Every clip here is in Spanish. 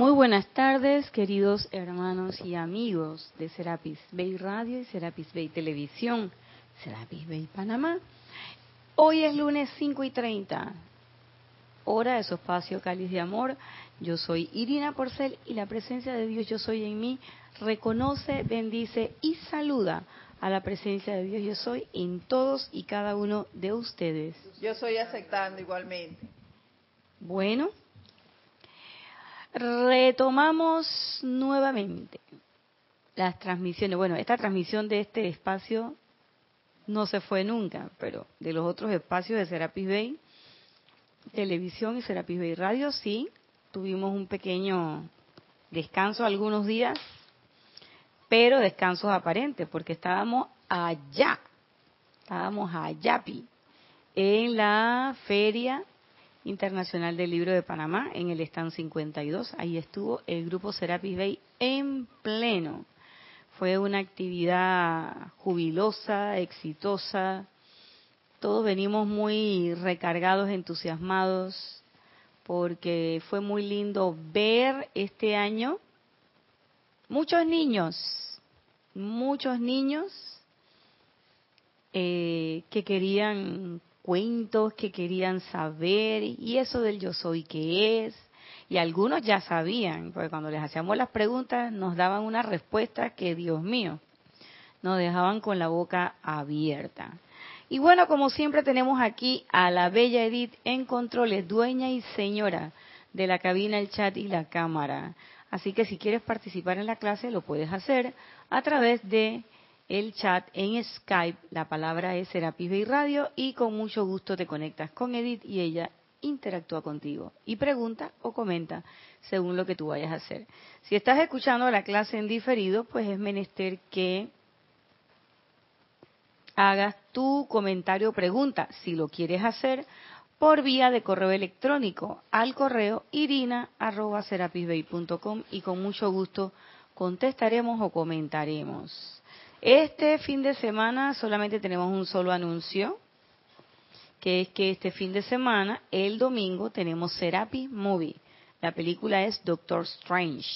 Muy buenas tardes, queridos hermanos y amigos de Serapis Bay Radio y Serapis Bay Televisión, Serapis Bay Panamá. Hoy es lunes 5 y 30, hora de su espacio Cáliz de Amor. Yo soy Irina Porcel y la presencia de Dios Yo Soy en mí reconoce, bendice y saluda a la presencia de Dios Yo Soy en todos y cada uno de ustedes. Yo soy aceptando igualmente. Bueno, retomamos nuevamente las transmisiones. Bueno, esta transmisión de este espacio no se fue nunca, pero de los otros espacios de Serapis Bay, televisión y Serapis Bay Radio, sí, tuvimos un pequeño descanso algunos días, pero descansos aparentes, porque estábamos allá, estábamos allá, en la Feria Internacional del Libro de Panamá, en el stand 52. Ahí estuvo el grupo Serapis Bay en pleno. Fue una actividad jubilosa, exitosa. Todos venimos muy recargados, entusiasmados, porque fue muy lindo ver este año muchos niños, muchos niños eh, que querían cuentos que querían saber y eso del yo soy que es. Y algunos ya sabían, porque cuando les hacíamos las preguntas nos daban una respuesta que, Dios mío, nos dejaban con la boca abierta. Y bueno, como siempre tenemos aquí a la bella Edith en controles, dueña y señora de la cabina, el chat y la cámara. Así que si quieres participar en la clase lo puedes hacer a través de el chat en Skype. La palabra es Serapis Bay Radio y con mucho gusto te conectas con Edith y ella interactúa contigo y pregunta o comenta según lo que tú vayas a hacer. Si estás escuchando la clase en diferido, pues es menester que hagas tu comentario o pregunta, si lo quieres hacer, por vía de correo electrónico al correo irina.serapisbay.com y con mucho gusto contestaremos o comentaremos. Este fin de semana solamente tenemos un solo anuncio, que es que este fin de semana, el domingo, tenemos Serapi Movie. La película es Doctor Strange.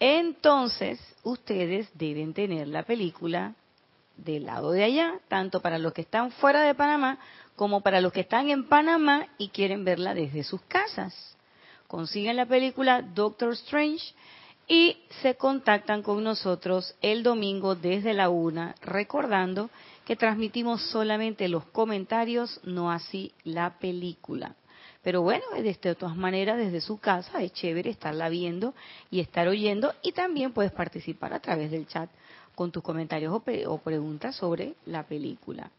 Entonces, ustedes deben tener la película del lado de allá, tanto para los que están fuera de Panamá como para los que están en Panamá y quieren verla desde sus casas. Consiguen la película Doctor Strange y se contactan con nosotros el domingo desde la una, recordando que transmitimos solamente los comentarios, no así la película. Pero bueno, de todas maneras, desde su casa es chévere estarla viendo y estar oyendo y también puedes participar a través del chat con tus comentarios o, preguntas sobre la película.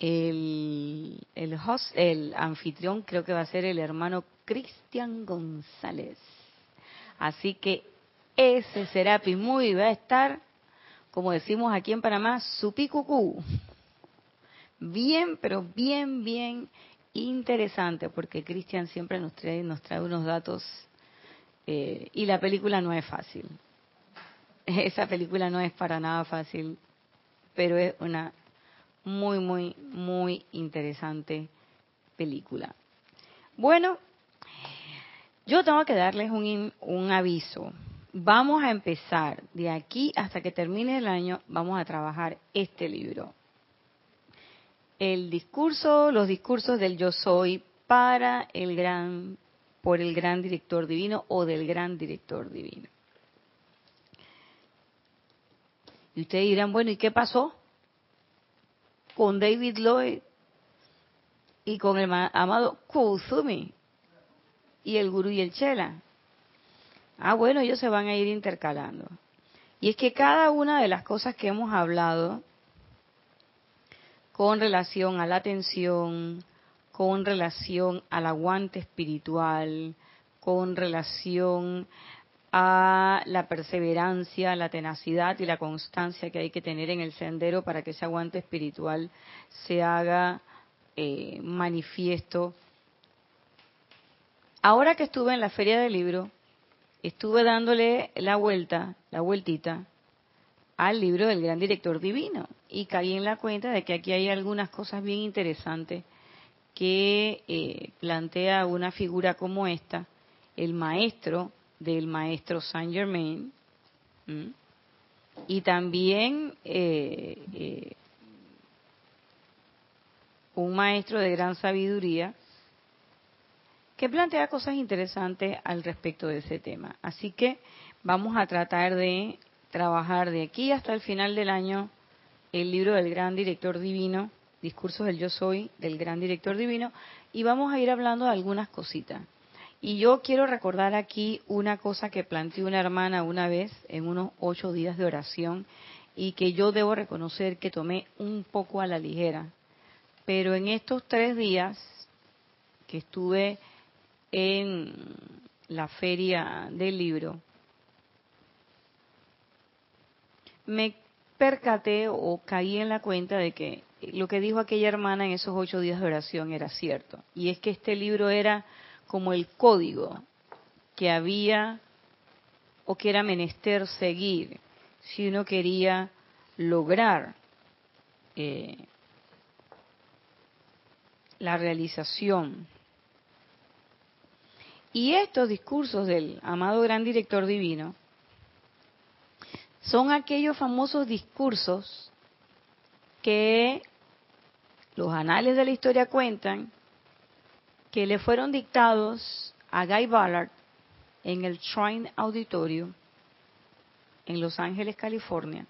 El, el, host, el anfitrión creo que va a ser el hermano Cristian González. Así que ese Serapi muy va a estar, como decimos aquí en Panamá, su picucú. Bien, pero bien, bien interesante, porque Cristian siempre nos trae, nos trae unos datos eh, y la película no es fácil. Esa película no es para nada fácil, pero es una muy, muy, muy interesante película. Bueno, yo tengo que darles un, un aviso. Vamos a empezar de aquí hasta que termine el año, vamos a trabajar este libro. El discurso, los discursos del yo soy para el gran, por el gran director divino o del gran director divino. Y ustedes dirán, bueno, ¿y qué pasó con David Lloyd y con el amado Kusumi? Y el gurú y el chela. Ah, bueno, ellos se van a ir intercalando. Y es que cada una de las cosas que hemos hablado con relación a la atención, con relación al aguante espiritual, con relación a la perseverancia, la tenacidad y la constancia que hay que tener en el sendero para que ese aguante espiritual se haga eh, manifiesto Ahora que estuve en la feria del libro, estuve dándole la vuelta, la vueltita al libro del gran director divino. Y caí en la cuenta de que aquí hay algunas cosas bien interesantes que eh, plantea una figura como esta el maestro del maestro Saint Germain, y también eh, eh, un maestro de gran sabiduría que plantea cosas interesantes al respecto de ese tema. Así que vamos a tratar de trabajar de aquí hasta el final del año el libro del gran director divino, Discursos del Yo Soy, del gran director divino, y vamos a ir hablando de algunas cositas. Y yo quiero recordar aquí una cosa que planteó una hermana una vez en unos ocho días de oración y que yo debo reconocer que tomé un poco a la ligera. Pero en estos tres días que estuve en la feria del libro, me percaté o caí en la cuenta de que lo que dijo aquella hermana en esos ocho días de oración era cierto. Y es que este libro era como el código que había o que era menester seguir si uno quería lograr eh, la realización. Y estos discursos del amado gran director divino son aquellos famosos discursos que los anales de la historia cuentan que le fueron dictados a Guy Ballard en el Shrine Auditorium en Los Ángeles, California,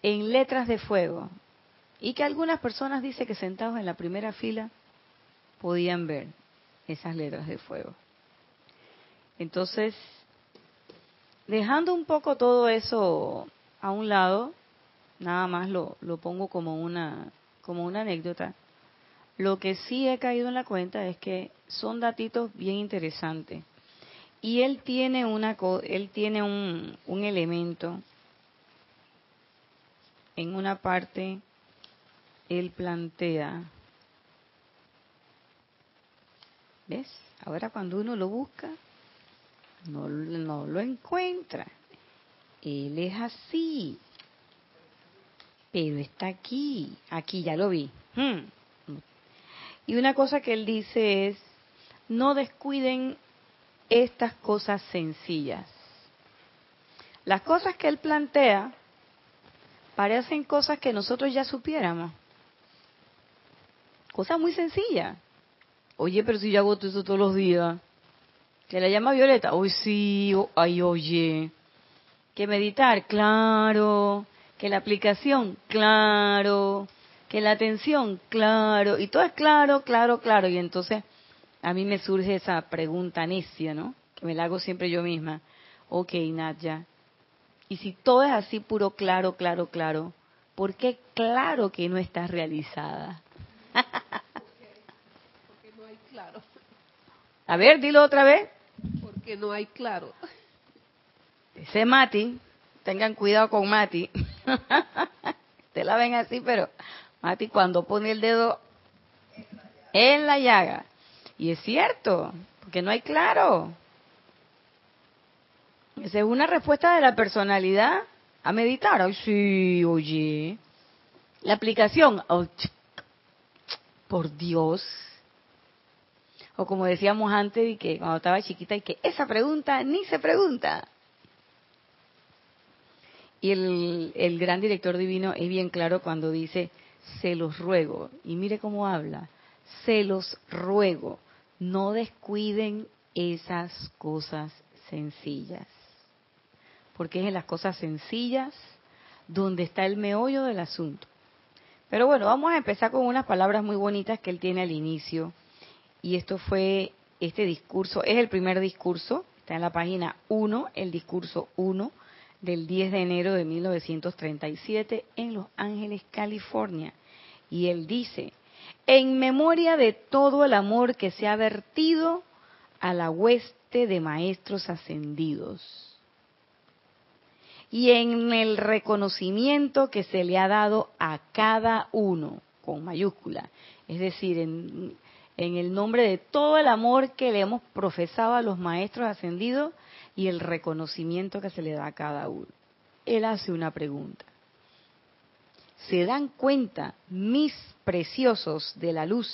en letras de fuego, y que algunas personas dicen que sentados en la primera fila podían ver esas letras de fuego. Entonces, dejando un poco todo eso a un lado, nada más lo, lo pongo como una, como una anécdota, lo que sí he caído en la cuenta es que son datitos bien interesantes. Y él tiene una él tiene un, un elemento en una parte él plantea ¿Ves? Ahora cuando uno lo busca, no, no lo encuentra. Él es así. Pero está aquí. Aquí ya lo vi. Hmm. Y una cosa que él dice es, no descuiden estas cosas sencillas. Las cosas que él plantea parecen cosas que nosotros ya supiéramos. Cosas muy sencillas. Oye, pero si yo hago eso todos los días. Que la llama Violeta. Hoy sí, ay, oye. Que meditar, claro. Que la aplicación, claro que la atención, claro, y todo es claro, claro, claro, y entonces a mí me surge esa pregunta necia, ¿no? Que me la hago siempre yo misma. Ok, Nadia, y si todo es así puro, claro, claro, claro, ¿por qué claro que no estás realizada? Porque no hay claro. A ver, dilo otra vez. Porque no hay claro. Ese Mati, tengan cuidado con Mati. Te la ven así, pero Mati cuando pone el dedo en la llaga. Y es cierto, porque no hay claro. Esa es una respuesta de la personalidad a meditar. Ay, sí, oye. La aplicación. por Dios. O como decíamos antes, y que cuando estaba chiquita, y que esa pregunta ni se pregunta. Y el, el gran director divino es bien claro cuando dice, se los ruego, y mire cómo habla, se los ruego, no descuiden esas cosas sencillas, porque es en las cosas sencillas donde está el meollo del asunto. Pero bueno, vamos a empezar con unas palabras muy bonitas que él tiene al inicio, y esto fue este discurso, es el primer discurso, está en la página 1, el discurso 1 del 10 de enero de 1937 en Los Ángeles, California. Y él dice, en memoria de todo el amor que se ha vertido a la hueste de maestros ascendidos y en el reconocimiento que se le ha dado a cada uno, con mayúscula, es decir, en, en el nombre de todo el amor que le hemos profesado a los maestros ascendidos y el reconocimiento que se le da a cada uno. Él hace una pregunta se dan cuenta, mis preciosos de la luz,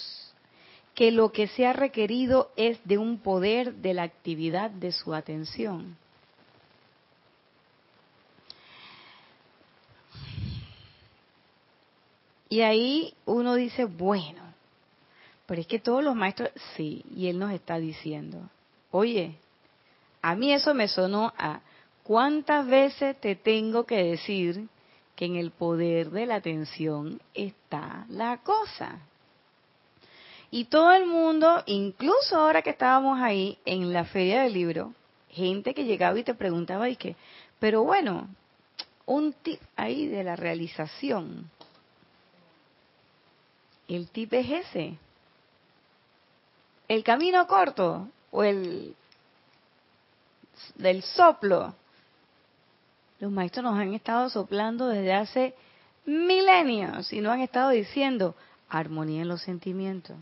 que lo que se ha requerido es de un poder de la actividad de su atención. Y ahí uno dice, bueno, pero es que todos los maestros, sí, y él nos está diciendo, oye, a mí eso me sonó a cuántas veces te tengo que decir que en el poder de la atención está la cosa. Y todo el mundo, incluso ahora que estábamos ahí en la feria del libro, gente que llegaba y te preguntaba y que, pero bueno, un tip ahí de la realización. El tip es ese. El camino corto o el del soplo. Los maestros nos han estado soplando desde hace milenios y nos han estado diciendo armonía en los sentimientos.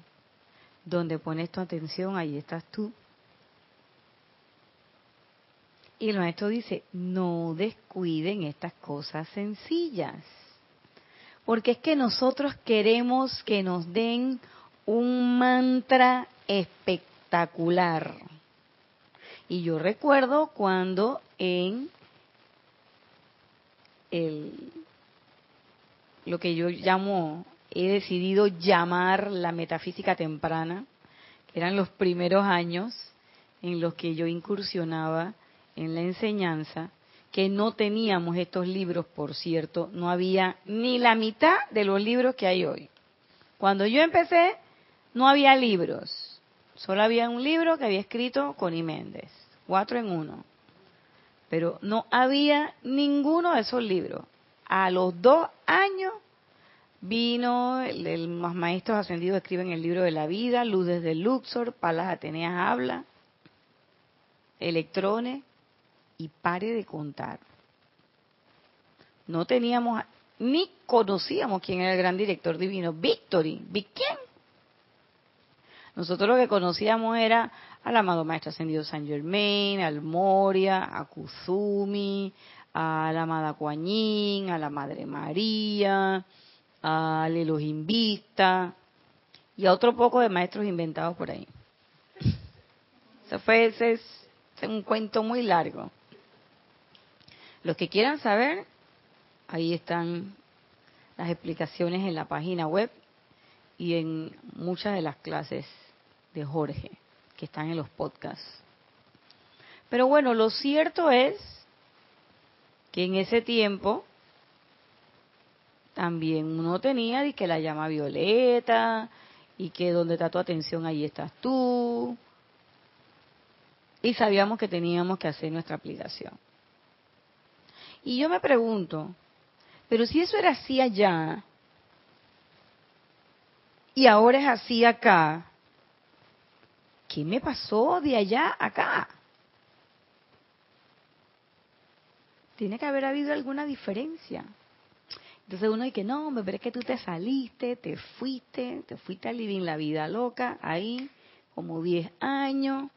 Donde pones tu atención, ahí estás tú. Y el maestro dice, no descuiden estas cosas sencillas. Porque es que nosotros queremos que nos den un mantra espectacular. Y yo recuerdo cuando en el, lo que yo llamo, he decidido llamar la metafísica temprana, que eran los primeros años en los que yo incursionaba en la enseñanza, que no teníamos estos libros, por cierto, no había ni la mitad de los libros que hay hoy. Cuando yo empecé, no había libros, solo había un libro que había escrito Connie Méndez, cuatro en uno. Pero no había ninguno de esos libros. A los dos años vino, el, los maestros ascendidos escriben el libro de la vida, Luz desde Luxor, Palas Ateneas habla, electrones, y pare de contar. No teníamos, ni conocíamos quién era el gran director divino, Victory. ¿Quién? Nosotros lo que conocíamos era al amado Maestro Ascendido San Germain, al Moria, a Kuzumi, a la amada Kuan a la Madre María, al Elohim Vista y a otro poco de maestros inventados por ahí. Eso fue ese es un cuento muy largo. Los que quieran saber, ahí están las explicaciones en la página web y en muchas de las clases de Jorge que están en los podcasts. Pero bueno, lo cierto es que en ese tiempo también uno tenía y que la llama violeta y que donde está tu atención ahí estás tú. Y sabíamos que teníamos que hacer nuestra aplicación. Y yo me pregunto, pero si eso era así allá y ahora es así acá, ¿qué me pasó de allá acá? Tiene que haber habido alguna diferencia. Entonces uno dice, no, me parece que tú te saliste, te fuiste, te fuiste a vivir la vida loca ahí, como 10 años,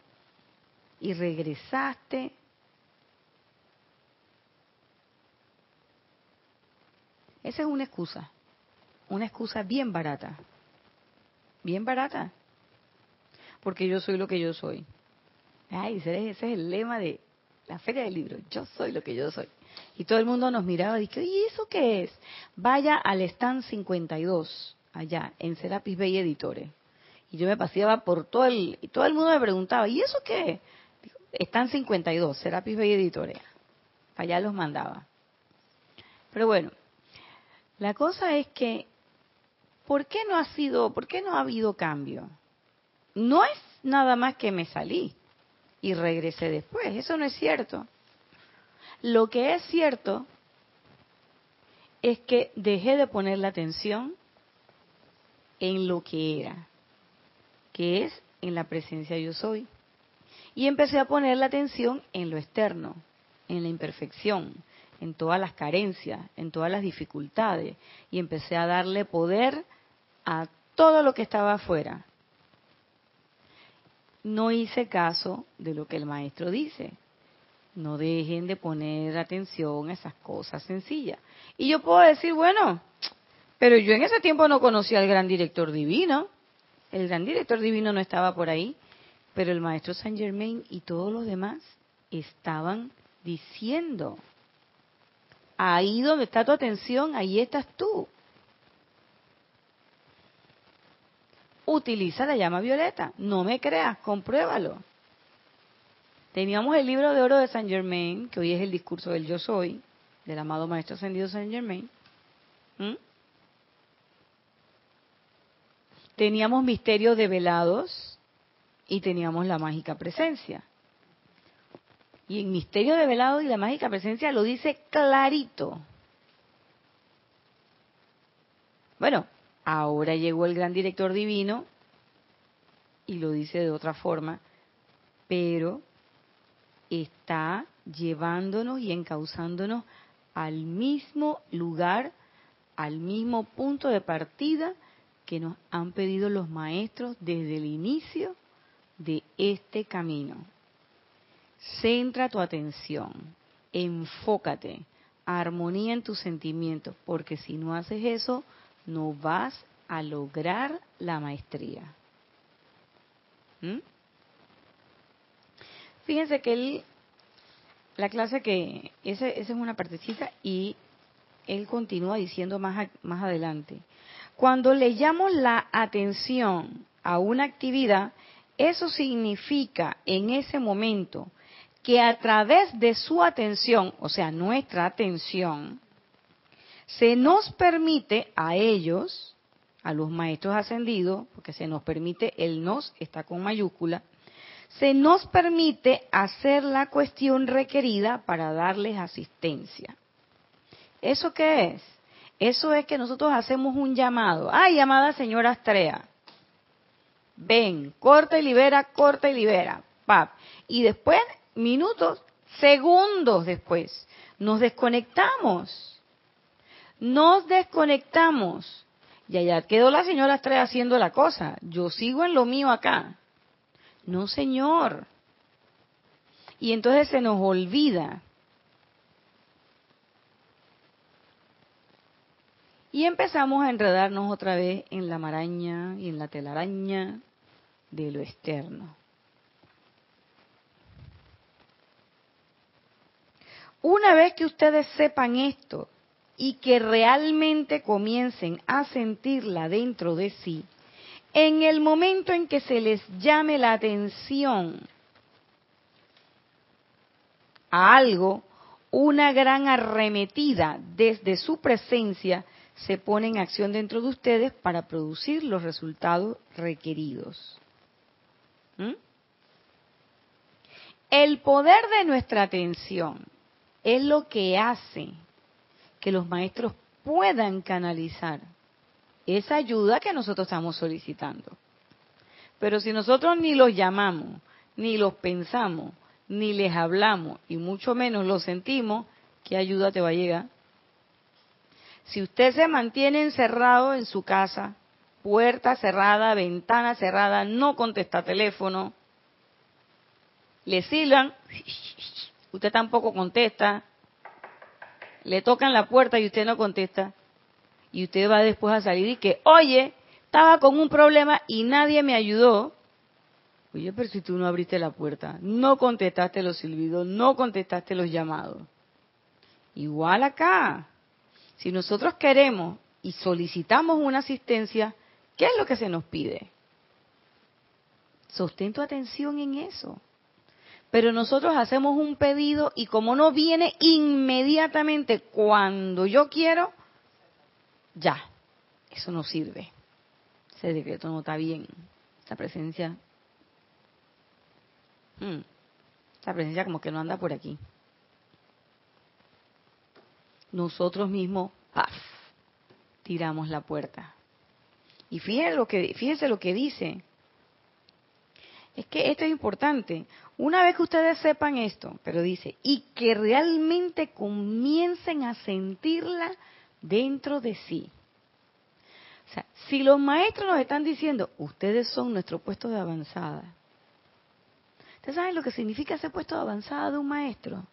y regresaste. Esa es una excusa, una excusa bien barata, bien barata porque yo soy lo que yo soy. Ay, ese es el lema de la Feria del Libro, yo soy lo que yo soy. Y todo el mundo nos miraba y dije, ¿y eso qué es? Vaya al stand 52, allá, en Serapis Bay Editores. Y yo me paseaba por todo el... Y todo el mundo me preguntaba, ¿y eso qué es? Stand 52, Serapis Bay Editores. Allá los mandaba. Pero bueno, la cosa es que, ¿por qué no ha sido, por qué no ha habido cambio? No es nada más que me salí y regresé después. Eso no es cierto. Lo que es cierto es que dejé de poner la atención en lo que era, que es en la presencia yo soy. Y empecé a poner la atención en lo externo, en la imperfección, en todas las carencias, en todas las dificultades. Y empecé a darle poder a todo lo que estaba afuera, no hice caso de lo que el maestro dice. No dejen de poner atención a esas cosas sencillas. Y yo puedo decir, bueno, pero yo en ese tiempo no conocía al gran director divino. El gran director divino no estaba por ahí, pero el maestro Saint Germain y todos los demás estaban diciendo, ahí donde está tu atención, ahí estás tú. Utiliza la llama violeta, no me creas, compruébalo. Teníamos el libro de oro de Saint Germain, que hoy es el discurso del yo soy, del amado Maestro Ascendido Saint Germain. ¿Mm? Teníamos misterios develados y teníamos la mágica presencia. Y en misterio develado y la mágica presencia lo dice clarito. Bueno, ahora llegó el gran director divino y lo dice de otra forma, pero está llevándonos y encauzándonos al mismo lugar, al mismo punto de partida que nos han pedido los maestros desde el inicio de este camino. Centra tu atención, enfócate, armonía en tus sentimientos, porque si no haces eso, no vas a lograr la maestría. ¿Mm? Fíjense que él, la clase que, esa, es una partecita y él continúa diciendo más, más adelante. Cuando le llamo la atención a una actividad, eso significa en ese momento que a través de su atención, o sea, nuestra atención, se nos permite a ellos, a los maestros ascendidos, porque se nos permite, el nos está con mayúscula, se nos permite hacer la cuestión requerida para darles asistencia. ¿Eso qué es? Eso es que nosotros hacemos un llamado. ¡Ay, llamada señora Astrea! Ven, corta y libera, corta y libera. Pap. Y después, minutos, segundos después, nos desconectamos. Nos desconectamos. Y allá quedó la señora Astrea haciendo la cosa. Yo sigo en lo mío acá. No, señor. Y entonces se nos olvida. Y empezamos a enredarnos otra vez en la maraña y en la telaraña de lo externo. Una vez que ustedes sepan esto y que realmente comiencen a sentirla dentro de sí, en el momento en que se les llame la atención a algo, una gran arremetida desde su presencia se pone en acción dentro de ustedes para producir los resultados requeridos. ¿Mm? El poder de nuestra atención es lo que hace que los maestros puedan canalizar esa ayuda que nosotros estamos solicitando. Pero si nosotros ni los llamamos, ni los pensamos, ni les hablamos, y mucho menos los sentimos, ¿qué ayuda te va a llegar? Si usted se mantiene encerrado en su casa, puerta cerrada, ventana cerrada, no contesta teléfono, le silan, usted tampoco contesta, le tocan la puerta y usted no contesta, y usted va después a salir y que, oye, estaba con un problema y nadie me ayudó. Oye, pero si tú no abriste la puerta, no contestaste los silbidos, no contestaste los llamados. Igual acá. Si nosotros queremos y solicitamos una asistencia, ¿qué es lo que se nos pide? Sostén tu atención en eso. Pero nosotros hacemos un pedido y como no viene inmediatamente cuando yo quiero, ya, eso no sirve. Ese decreto no está bien. Esta presencia, hmm, esta presencia como que no anda por aquí. Nosotros mismos, ¡paf! tiramos la puerta. Y fíjense lo que, fíjense lo que dice. Es que esto es importante. Una vez que ustedes sepan esto, pero dice, y que realmente comiencen a sentirla dentro de sí. O sea, si los maestros nos están diciendo, ustedes son nuestro puesto de avanzada. ¿Ustedes saben lo que significa ese puesto de avanzada de un maestro?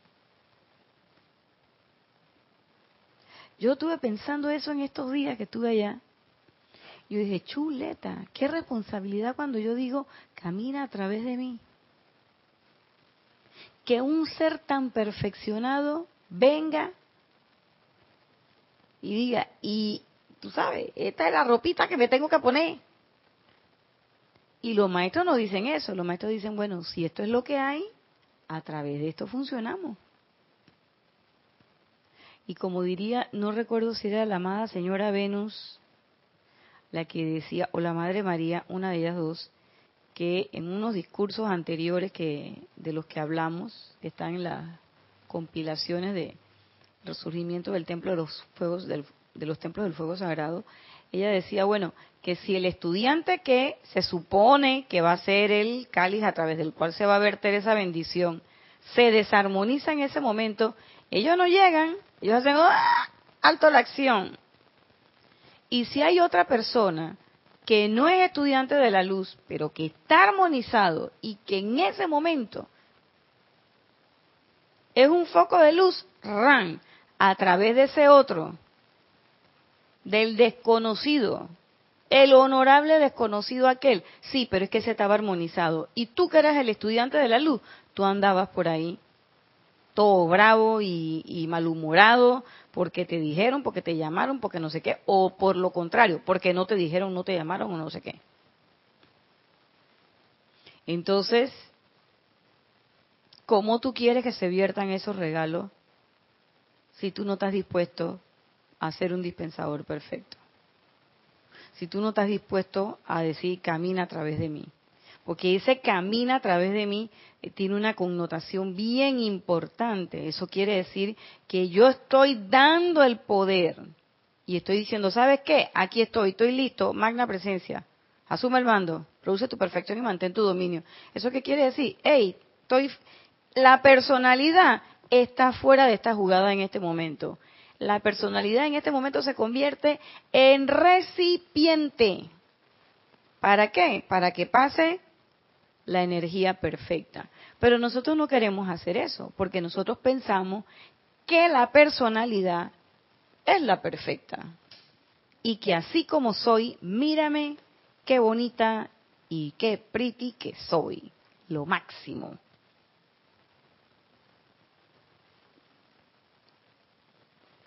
Yo estuve pensando eso en estos días que estuve allá. Yo dije, chuleta, qué responsabilidad cuando yo digo, camina a través de mí. Que un ser tan perfeccionado venga y diga, y tú sabes, esta es la ropita que me tengo que poner. Y los maestros no dicen eso, los maestros dicen, bueno, si esto es lo que hay, a través de esto funcionamos. Y como diría, no recuerdo si era la amada señora Venus la que decía, o la Madre María, una de ellas dos, que en unos discursos anteriores que de los que hablamos, que están en las compilaciones de resurgimiento del templo de los fuegos del, de los templos del fuego sagrado, ella decía, bueno, que si el estudiante que se supone que va a ser el cáliz a través del cual se va a verter esa bendición, se desarmoniza en ese momento, ellos no llegan, ellos hacen ¡ah! alto la acción. Y si hay otra persona que no es estudiante de la luz, pero que está armonizado y que en ese momento es un foco de luz, ran, a través de ese otro, del desconocido, el honorable desconocido aquel. Sí, pero es que se estaba armonizado. Y tú que eras el estudiante de la luz, tú andabas por ahí todo bravo y, malhumorado porque te dijeron, porque te llamaron, porque no sé qué, o por lo contrario, porque no te dijeron, no te llamaron o no sé qué. Entonces, ¿cómo tú quieres que se viertan esos regalos si tú no estás dispuesto a ser un dispensador perfecto? Si tú no estás dispuesto a decir, camina a través de mí porque ese camina a través de mí eh, tiene una connotación bien importante. Eso quiere decir que yo estoy dando el poder y estoy diciendo, ¿sabes qué? Aquí estoy, estoy listo, magna presencia. Asume el mando, produce tu perfección y mantén tu dominio. ¿Eso qué quiere decir? Hey, estoy la personalidad está fuera de esta jugada en este momento. La personalidad en este momento se convierte en recipiente. ¿Para qué? Para que pase la energía perfecta. Pero nosotros no queremos hacer eso, porque nosotros pensamos que la personalidad es la perfecta. Y que así como soy, mírame qué bonita y qué pretty que soy. Lo máximo.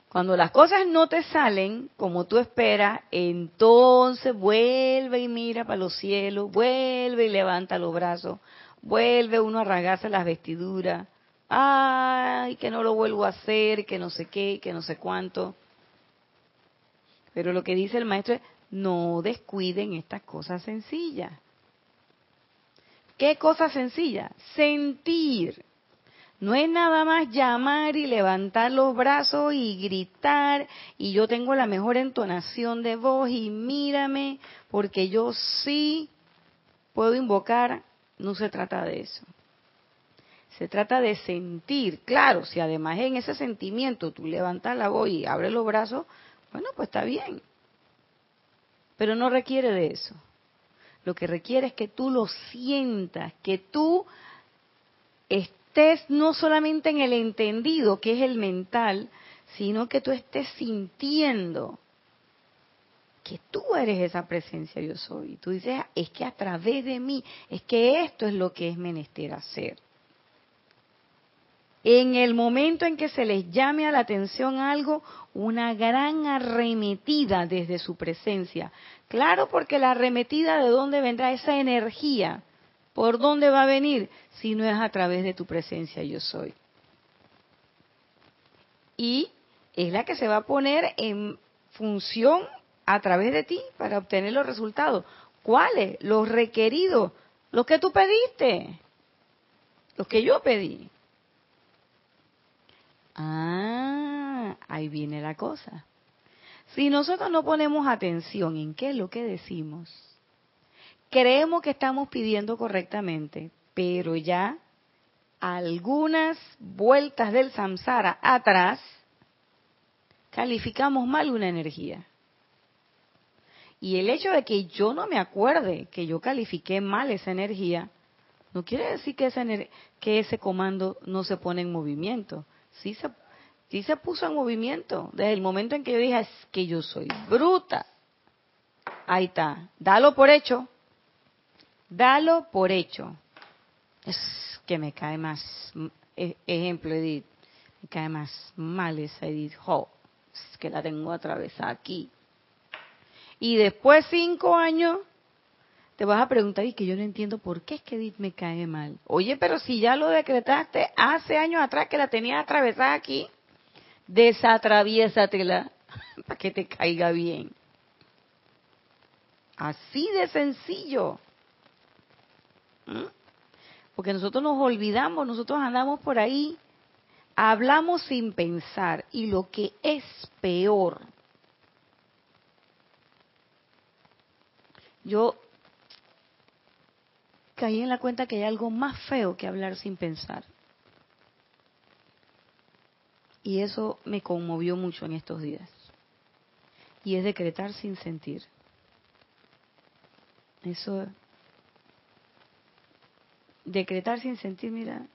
Cuando las cosas no te salen como tú esperas, entonces vuelve y mira para los cielos, vuelve y levanta los brazos, vuelve uno a rasgarse las vestiduras. Ay, que no lo vuelvo a hacer, que no sé qué, que no sé cuánto. Pero lo que dice el maestro es, no descuiden estas cosas sencillas. ¿Qué cosa sencilla? Sentir. No es nada más llamar y levantar los brazos y gritar y yo tengo la mejor entonación de voz y mírame porque yo sí puedo invocar. No se trata de eso. Se trata de sentir. Claro, si además en ese sentimiento tú levantas la voz y abres los brazos, bueno, pues está bien. Pero no requiere de eso. Lo que requiere es que tú lo sientas, que tú estés estés no solamente en el entendido, que es el mental, sino que tú estés sintiendo que tú eres esa presencia yo soy. Y tú dices, ah, es que a través de mí, es que esto es lo que es menester hacer. En el momento en que se les llame a la atención algo, una gran arremetida desde su presencia. Claro, porque la arremetida de dónde vendrá esa energía ¿Por dónde va a venir? Si no es a través de tu presencia yo soy. Y es la que se va a poner en función a través de ti para obtener los resultados. ¿Cuáles? Los requeridos, los que tú pediste, los que yo pedí. Ah, ahí viene la cosa. Si nosotros no ponemos atención en qué es lo que decimos, creemos que estamos pidiendo correctamente, pero ya algunas vueltas del samsara atrás, calificamos mal una energía. Y el hecho de que yo no me acuerde que yo califiqué mal esa energía, no quiere decir que, ese comando no se pone en movimiento. Sí se, sí se puso en movimiento desde el momento en que yo dije, es que yo soy bruta. Ahí está. Dalo por hecho. Dalo por hecho. Es que me cae más. e- Ejemplo, Edith. Me cae más mal esa Edith. Jo, es que la tengo atravesada aquí. Y después cinco años te vas a preguntar y que yo no entiendo por qué es que Edith me cae mal. Oye, pero si ya lo decretaste hace años atrás que la tenías atravesada aquí, desatraviésatela para que te caiga bien. Así de sencillo. ¿Mm? Porque nosotros nos olvidamos, nosotros andamos por ahí, hablamos sin pensar y lo que es peor, yo caí en la cuenta que hay algo más feo que hablar sin pensar. Y eso me conmovió mucho en estos días. Y es decretar sin sentir. Eso, decretar sin sentir, mira.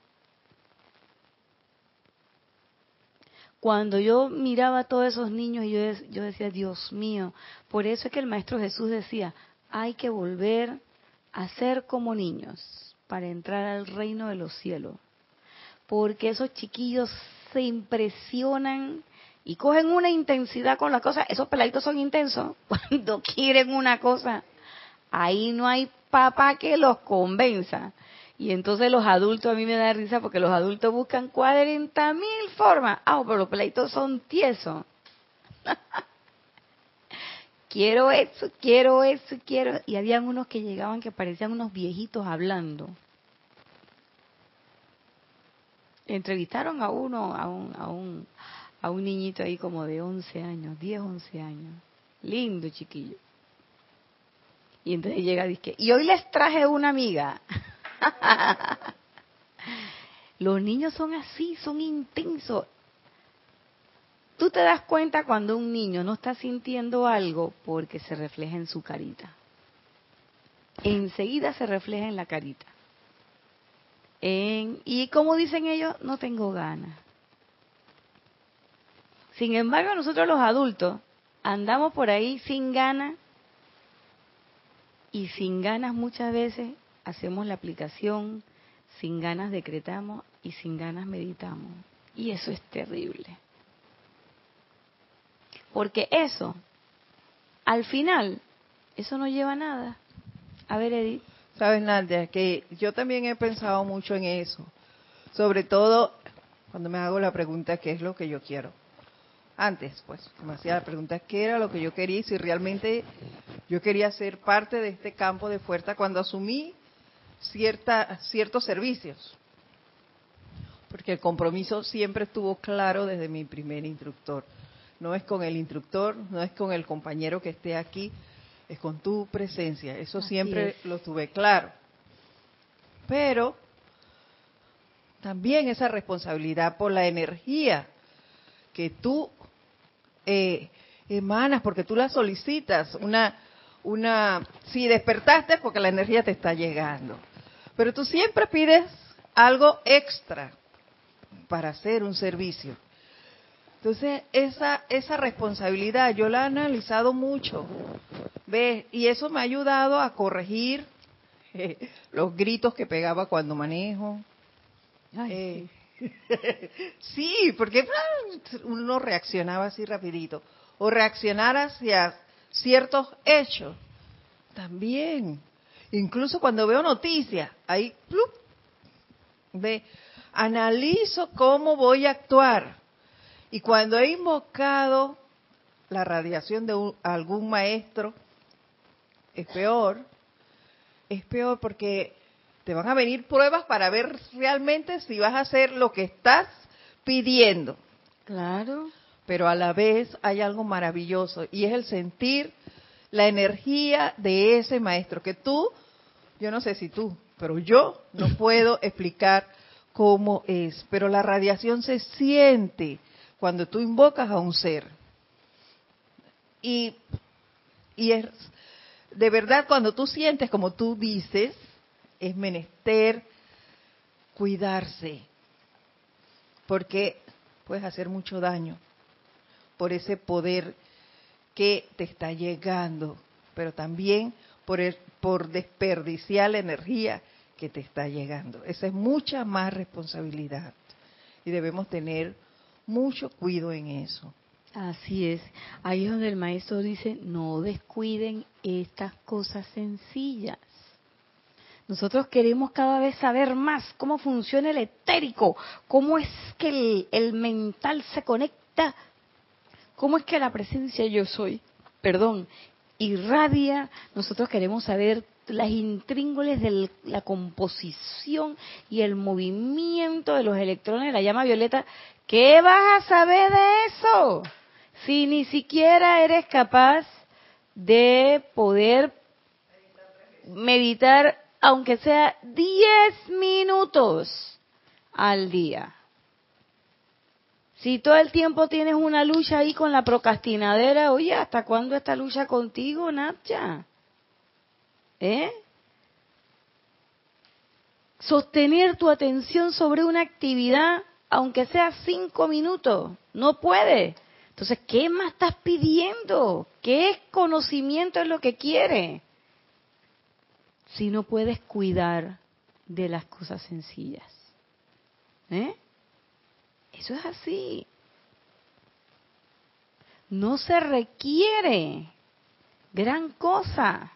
Cuando yo miraba a todos esos niños, yo, yo decía, Dios mío, por eso es que el Maestro Jesús decía, hay que volver a ser como niños para entrar al reino de los cielos. Porque esos chiquillos se impresionan y cogen una intensidad con la cosa. Esos peladitos son intensos. Cuando quieren una cosa, ahí no hay papá que los convenza. Y entonces los adultos, a mí me da risa porque los adultos buscan 40 mil formas. Ah, pero los peladitos son tiesos. quiero eso, quiero eso, quiero. Y habían unos que llegaban que parecían unos viejitos hablando. Entrevistaron a uno, a un, a un, a un niñito ahí como de 11 años, 10, 11 años. Lindo chiquillo. Y entonces llega y dice, y hoy les traje una amiga. Los niños son así, son intensos. Tú te das cuenta cuando un niño no está sintiendo algo porque se refleja en su carita. Enseguida se refleja en la carita. Y como dicen ellos, no tengo ganas. Sin embargo, nosotros los adultos andamos por ahí sin ganas y sin ganas muchas veces hacemos la aplicación, sin ganas decretamos y sin ganas meditamos. Y eso es terrible. Porque eso, al final, eso no lleva a nada. A ver, Edith. Sabes, Nadia, que yo también he pensado mucho en eso. Sobre todo cuando me hago la pregunta, ¿qué es lo que yo quiero? Antes, pues, me hacía la pregunta, ¿qué era lo que yo quería? Y si realmente yo quería ser parte de este campo de fuerza cuando asumí cierta, ciertos servicios. Porque el compromiso siempre estuvo claro desde mi primer instructor. No es con el instructor, no es con el compañero que esté aquí, es con tu presencia. Eso Así siempre es. lo tuve claro. Pero también esa responsabilidad por la energía que tú eh, emanas, porque tú la solicitas. Una, una, si despertaste, porque la energía te está llegando. Pero tú siempre pides algo extra para hacer un servicio. Entonces, esa, esa responsabilidad yo la he analizado mucho. ¿Ves? Y eso me ha ayudado a corregir eh, los gritos que pegaba cuando manejo. Eh, sí, porque ah, uno reaccionaba así rapidito. O reaccionar hacia ciertos hechos. También. Incluso cuando veo noticias, ahí, ¡plup! ve, analizo cómo voy a actuar. Y cuando he invocado la radiación de un- algún maestro, es peor. Es peor porque te van a venir pruebas para ver realmente si vas a hacer lo que estás pidiendo. Claro. Pero a la vez hay algo maravilloso y es el sentir la energía de ese maestro que tú, yo no sé si tú, pero yo no puedo explicar cómo es, pero la radiación se siente cuando tú invocas a un ser. Y, y es de verdad cuando tú sientes como tú dices, es menester cuidarse, porque puedes hacer mucho daño por ese poder que te está llegando. Pero también por, el, por desperdiciar la energía que te está llegando. Esa es mucha más responsabilidad y debemos tener mucho cuidado en eso. Así es. Ahí es donde el maestro dice, no descuiden estas cosas sencillas. Nosotros queremos cada vez saber más cómo funciona el etérico, cómo es que el, el mental se conecta, cómo es que la presencia yo soy, perdón, irradia. Nosotros queremos saber las intríngules de la composición y el movimiento de los electrones de la llama violeta. ¿Qué vas a saber de eso? Si ni siquiera eres capaz de poder meditar, aunque sea 10 minutos al día. Si todo el tiempo tienes una lucha ahí con la procrastinadera, oye, ¿hasta cuándo esta lucha contigo, Natcha? ¿Eh? Sostener tu atención sobre una actividad, aunque sea cinco minutos, no puede. Entonces, ¿qué más estás pidiendo? ¿Qué conocimiento es lo que quiere? Si no puedes cuidar de las cosas sencillas. ¿Eh? Eso es así. No se requiere gran cosa.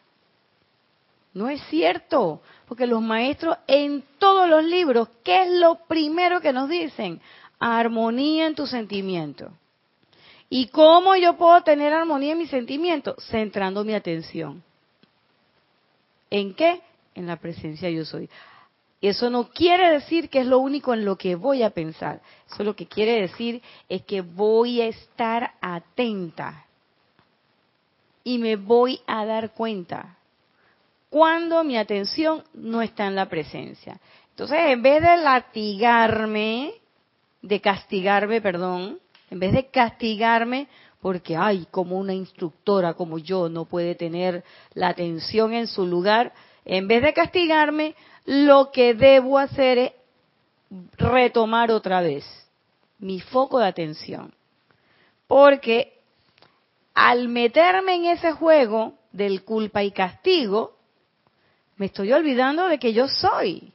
No es cierto, porque los maestros en todos los libros, ¿qué es lo primero que nos dicen? Armonía en tu sentimiento. ¿Y cómo yo puedo tener armonía en mi sentimiento? Centrando mi atención. ¿En qué? En la presencia yo soy. Eso no quiere decir que es lo único en lo que voy a pensar. Eso lo que quiere decir es que voy a estar atenta y me voy a dar cuenta cuando mi atención no está en la presencia. Entonces, en vez de latigarme, de castigarme, perdón, en vez de castigarme porque, ay, como una instructora como yo no puede tener la atención en su lugar, en vez de castigarme, lo que debo hacer es retomar otra vez mi foco de atención. Porque al meterme en ese juego del culpa y castigo, me estoy olvidando de que yo soy.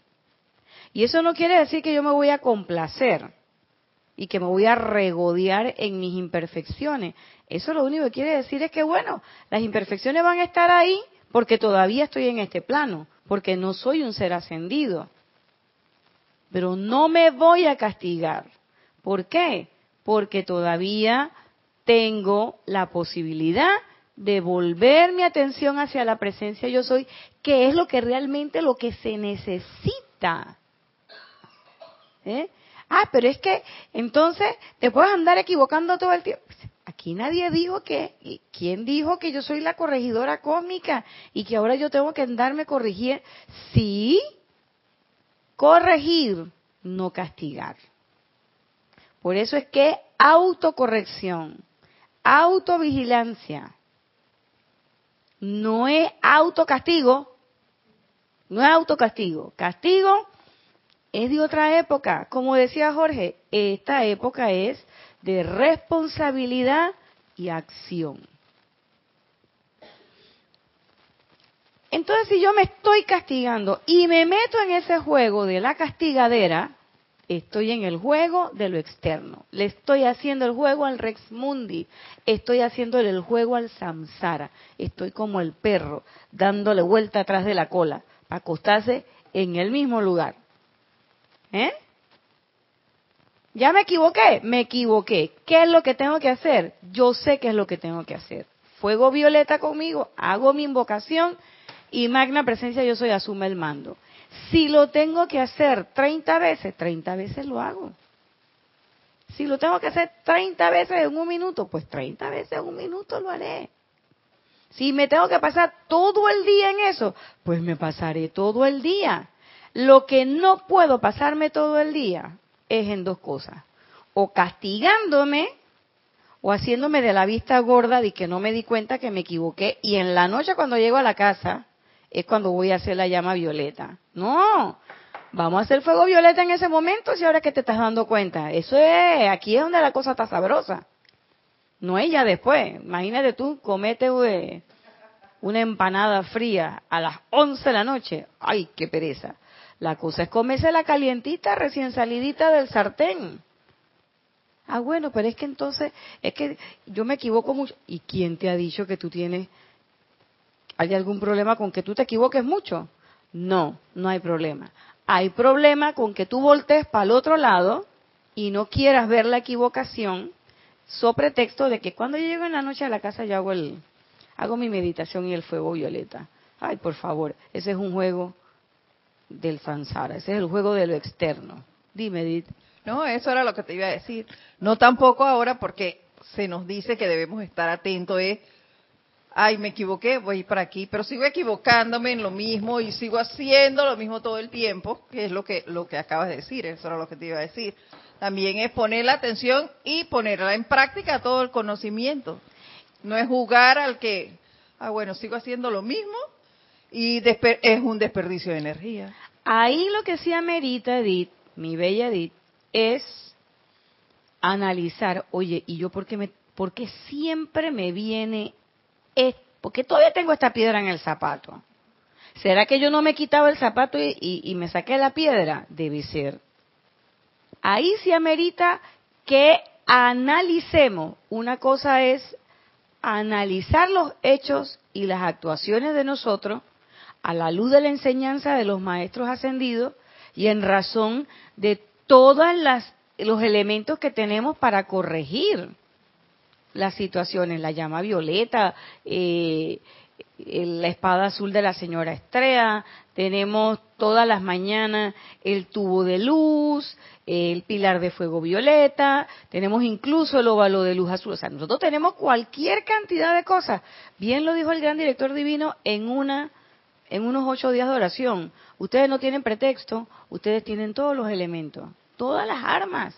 Y eso no quiere decir que yo me voy a complacer y que me voy a regodear en mis imperfecciones. Eso lo único que quiere decir es que, bueno, las imperfecciones van a estar ahí porque todavía estoy en este plano, porque no soy un ser ascendido. Pero no me voy a castigar. ¿Por qué? Porque todavía tengo la posibilidad de volver mi atención hacia la presencia yo soy, que es lo que realmente lo que se necesita. ¿Eh? Ah, pero es que entonces te puedes andar equivocando todo el tiempo. Aquí nadie dijo que, ¿quién dijo que yo soy la corregidora cósmica y que ahora yo tengo que andarme corregir? Sí, corregir, no castigar. Por eso es que autocorrección, autovigilancia, no es autocastigo, no es autocastigo. Castigo es de otra época. Como decía Jorge, esta época es de responsabilidad y acción. Entonces, si yo me estoy castigando y me meto en ese juego de la castigadera, Estoy en el juego de lo externo. Le estoy haciendo el juego al Rex Mundi. Estoy haciéndole el juego al Samsara. Estoy como el perro, dándole vuelta atrás de la cola para acostarse en el mismo lugar. ¿Eh? ¿Ya me equivoqué? Me equivoqué. ¿Qué es lo que tengo que hacer? Yo sé qué es lo que tengo que hacer. Fuego violeta conmigo, hago mi invocación y magna presencia yo soy, asume el mando. Si lo tengo que hacer 30 veces, 30 veces lo hago. Si lo tengo que hacer 30 veces en un minuto, pues 30 veces en un minuto lo haré. Si me tengo que pasar todo el día en eso, pues me pasaré todo el día. Lo que no puedo pasarme todo el día es en dos cosas. O castigándome o haciéndome de la vista gorda de que no me di cuenta que me equivoqué y en la noche cuando llego a la casa es cuando voy a hacer la llama violeta. No, vamos a hacer fuego violeta en ese momento si ahora que te estás dando cuenta. Eso es, aquí es donde la cosa está sabrosa. No es ya después. Imagínate tú, comete una empanada fría a las 11 de la noche, ay, qué pereza. La cosa es comerse la calientita recién salidita del sartén. Ah, bueno, pero es que entonces, es que yo me equivoco mucho. ¿Y quién te ha dicho que tú tienes, hay algún problema con que tú te equivoques mucho? No, no hay problema. Hay problema con que tú voltees para el otro lado y no quieras ver la equivocación, so pretexto de que cuando yo llego en la noche a la casa yo hago el, hago mi meditación y el fuego violeta. Ay, por favor, ese es un juego del Sansara, ese es el juego de lo externo. Dime, Edith. No, eso era lo que te iba a decir. No tampoco ahora porque se nos dice que debemos estar atentos es, ay, me equivoqué, voy para aquí, pero sigo equivocándome en lo mismo y sigo haciendo lo mismo todo el tiempo, que es lo que lo que acabas de decir, eso era lo que te iba a decir. También es poner la atención y ponerla en práctica todo el conocimiento. No es jugar al que, ah, bueno, sigo haciendo lo mismo y es un desperdicio de energía. Ahí lo que sí amerita, Edith, mi bella Edith, es analizar, oye, ¿y yo por qué, me, por qué siempre me viene, esto? ¿por qué todavía tengo esta piedra en el zapato? ¿Será que yo no me quitaba el zapato y, y me saqué la piedra? Debe ser. Ahí sí amerita que analicemos. Una cosa es analizar los hechos y las actuaciones de nosotros a la luz de la enseñanza de los maestros ascendidos y en razón de todos los elementos que tenemos para corregir las situaciones, la llama violeta, eh, la espada azul de la señora Estrella, tenemos todas las mañanas el tubo de luz, el pilar de fuego violeta, tenemos incluso el óvalo de luz azul, o sea, nosotros tenemos cualquier cantidad de cosas. Bien lo dijo el gran director divino en una en unos ocho días de oración. Ustedes no tienen pretexto, ustedes tienen todos los elementos, todas las armas.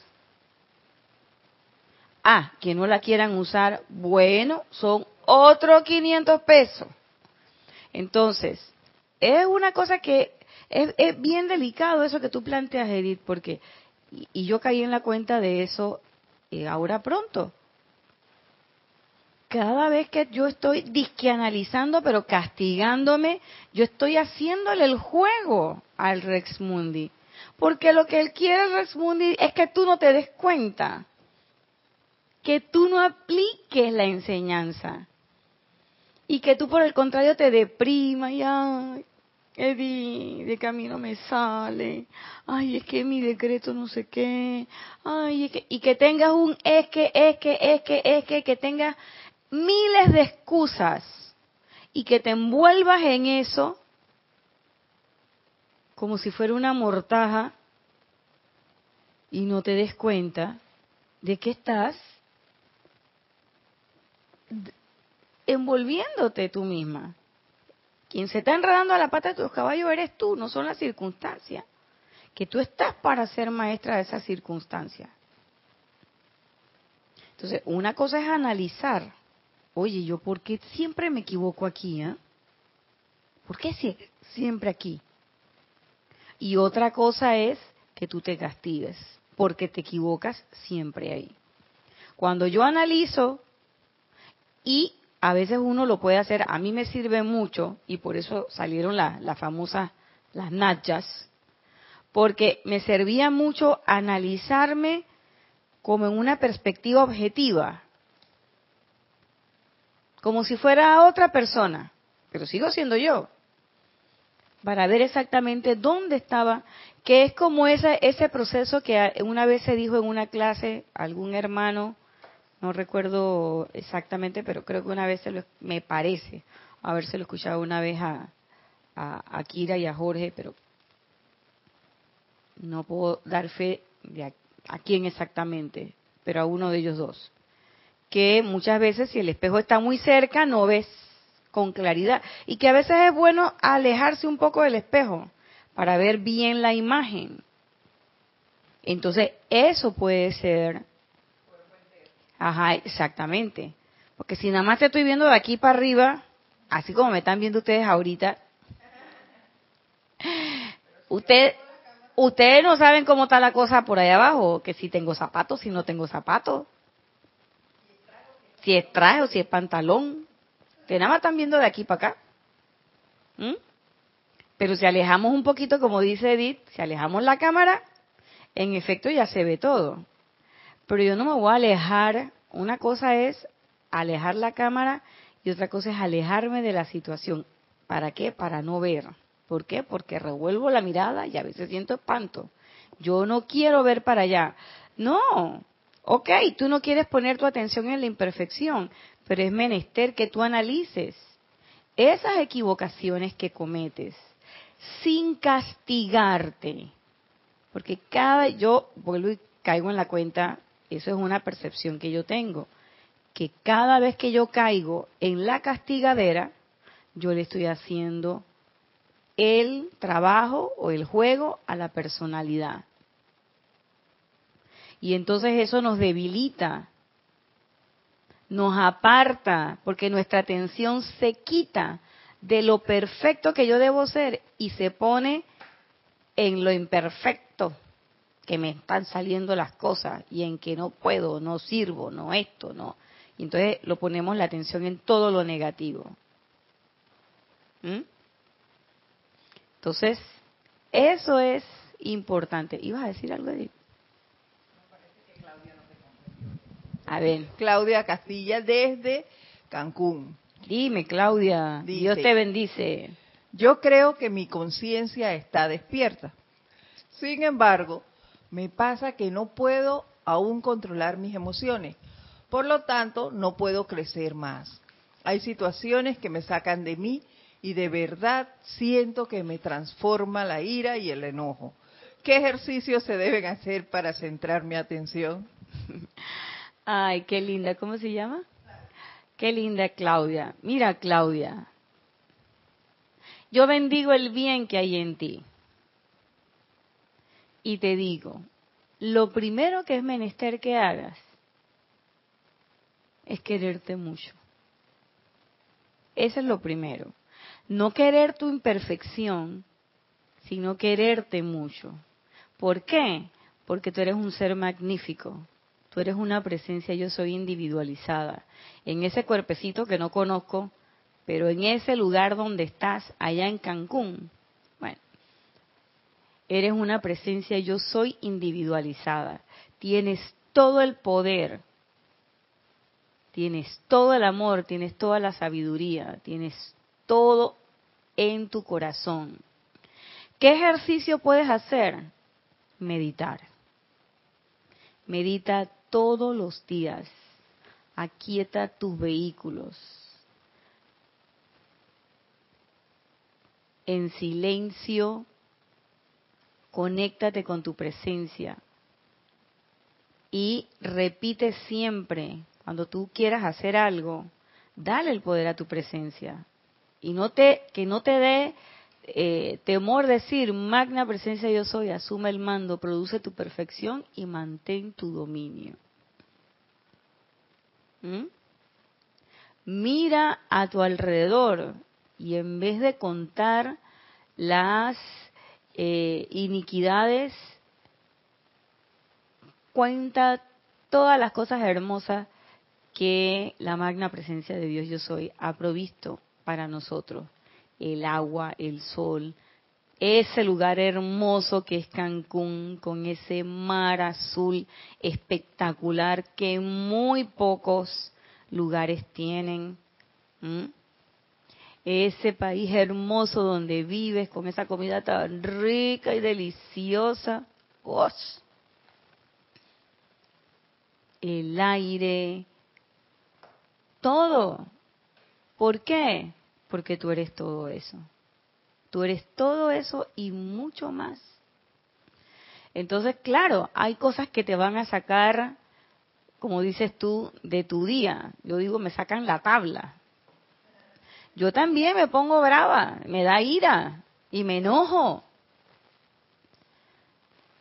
Ah, que no la quieran usar, bueno, son otros 500 pesos. Entonces, es una cosa que es, bien delicado eso que tú planteas, Edith, porque, y, yo caí en la cuenta de eso eh, ahora pronto cada vez que yo estoy disqueanalizando, pero castigándome, yo estoy haciéndole el juego al Rex Mundi. Porque lo que él quiere, Rex Mundi, es que tú no te des cuenta. Que tú no apliques la enseñanza. Y que tú, por el contrario, te deprima y, ay, Eddie, de camino me sale. Ay, es que mi decreto no sé qué. Ay, y que tengas un es que, es que, es que, es que tengas miles de excusas y que te envuelvas en eso como si fuera una mortaja y no te des cuenta de que estás envolviéndote tú misma. Quien se está enredando a la pata de tus caballos eres tú, no son las circunstancias. Que tú estás para ser maestra de esas circunstancias. Entonces, una cosa es analizar oye, ¿yo por qué siempre me equivoco aquí? Eh? ¿Por qué siempre aquí? Y otra cosa es que tú te castigues, porque te equivocas siempre ahí. Cuando yo analizo, y a veces uno lo puede hacer, a mí me sirve mucho, y por eso salieron las famosas, las nachas, porque me servía mucho analizarme como en una perspectiva objetiva, como si fuera otra persona, pero sigo siendo yo, para ver exactamente dónde estaba, que es como ese, ese proceso que una vez se dijo en una clase, algún hermano, no recuerdo exactamente, pero creo que una vez se lo, me parece haberse lo escuchado una vez a, a, Kira y a Jorge, pero no puedo dar fe de a quién exactamente, pero a uno de ellos dos que muchas veces si el espejo está muy cerca no ves con claridad y que a veces es bueno alejarse un poco del espejo para ver bien la imagen. Entonces, eso puede ser... Ajá, exactamente. Porque si nada más te estoy viendo de aquí para arriba, así como me están viendo ustedes ahorita, usted, ustedes no saben cómo está la cosa por ahí abajo, que si tengo zapatos, si no tengo zapatos si es traje o si es pantalón. Ustedes nada más están viendo de aquí para acá. ¿Mm? Pero si alejamos un poquito, como dice Edith, si alejamos la cámara, en efecto ya se ve todo. Pero yo no me voy a alejar. Una cosa es alejar la cámara y otra cosa es alejarme de la situación. ¿Para qué? Para no ver. ¿Por qué? Porque revuelvo la mirada y a veces siento espanto. Yo no quiero ver para allá. No. Ok, tú no quieres poner tu atención en la imperfección, pero es menester que tú analices esas equivocaciones que cometes sin castigarte. Porque cada, yo vuelvo y caigo en la cuenta, eso es una percepción que yo tengo, que cada vez que yo caigo en la castigadera, yo le estoy haciendo el trabajo o el juego a la personalidad. Y entonces eso nos debilita, nos aparta, porque nuestra atención se quita de lo perfecto que yo debo ser y se pone en lo imperfecto que me están saliendo las cosas y en que no puedo, no sirvo, no esto, no. Y entonces lo ponemos la atención en todo lo negativo. ¿Mm? Entonces, eso es importante. ¿Ibas a decir algo, de A ver. Claudia Castilla desde Cancún. Dime, Claudia. Dios te bendice. Yo creo que mi conciencia está despierta. Sin embargo, me pasa que no puedo aún controlar mis emociones. Por lo tanto, no puedo crecer más. Hay situaciones que me sacan de mí y de verdad siento que me transforma la ira y el enojo. ¿Qué ejercicios se deben hacer para centrar mi atención? Ay, qué linda. ¿Cómo se llama? Qué linda Claudia. Mira, Claudia. Yo bendigo el bien que hay en ti. Y te digo, lo primero que es menester que hagas es quererte mucho. Eso es lo primero. No querer tu imperfección, sino quererte mucho. ¿Por qué? Porque tú eres un ser magnífico, Tú eres una presencia, yo soy individualizada. En ese cuerpecito que no conozco, pero en ese lugar donde estás, allá en Cancún, bueno, eres una presencia, yo soy individualizada. Tienes todo el poder, tienes todo el amor, tienes toda la sabiduría, tienes todo en tu corazón. ¿Qué ejercicio puedes hacer? Meditar. Medita todos los días. Aquieta tus vehículos. En silencio, conéctate con tu presencia. Y repite siempre, cuando tú quieras hacer algo, dale el poder a tu presencia. Y no te, que no te dé eh, temor decir, magna presencia yo soy, asume el mando, produce tu perfección y mantén tu dominio. ¿Mm? Mira a tu alrededor y en vez de contar las eh, iniquidades, cuenta todas las cosas hermosas que la magna presencia de Dios yo soy ha provisto para nosotros. El agua, el sol, ese lugar hermoso que es Cancún, con ese mar azul espectacular que muy pocos lugares tienen. Ese país hermoso donde vives, con esa comida tan rica y deliciosa. El aire, todo. ¿Por qué? Porque tú eres todo eso. Tú eres todo eso y mucho más. Entonces, claro, hay cosas que te van a sacar, como dices tú, de tu día. Yo digo, me sacan la tabla. Yo también me pongo brava, me da ira y me enojo.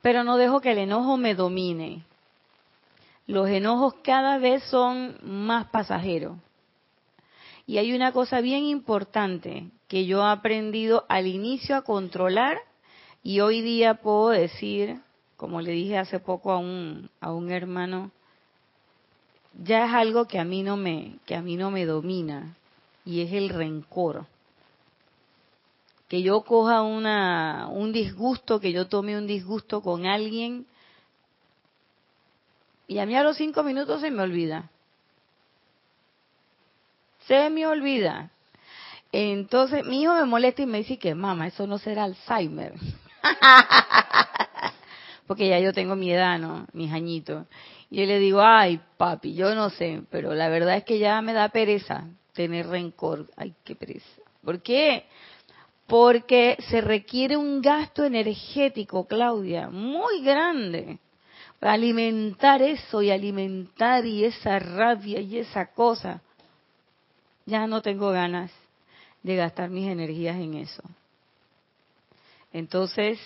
Pero no dejo que el enojo me domine. Los enojos cada vez son más pasajeros. Y hay una cosa bien importante que yo he aprendido al inicio a controlar y hoy día puedo decir, como le dije hace poco a un, a un hermano, ya es algo que a mí no me, que a mí no me domina. y es el rencor. Que yo coja una, un disgusto, que yo tome un disgusto con alguien y a mí a los cinco minutos se me olvida. Se me olvida. Entonces mi hijo me molesta y me dice que mamá, eso no será Alzheimer. Porque ya yo tengo mi edad, ¿no? Mis añitos. Y yo le digo, ay, papi, yo no sé, pero la verdad es que ya me da pereza tener rencor. Ay, qué pereza. ¿Por qué? Porque se requiere un gasto energético, Claudia, muy grande. Para alimentar eso y alimentar y esa rabia y esa cosa. Ya no tengo ganas de gastar mis energías en eso. Entonces,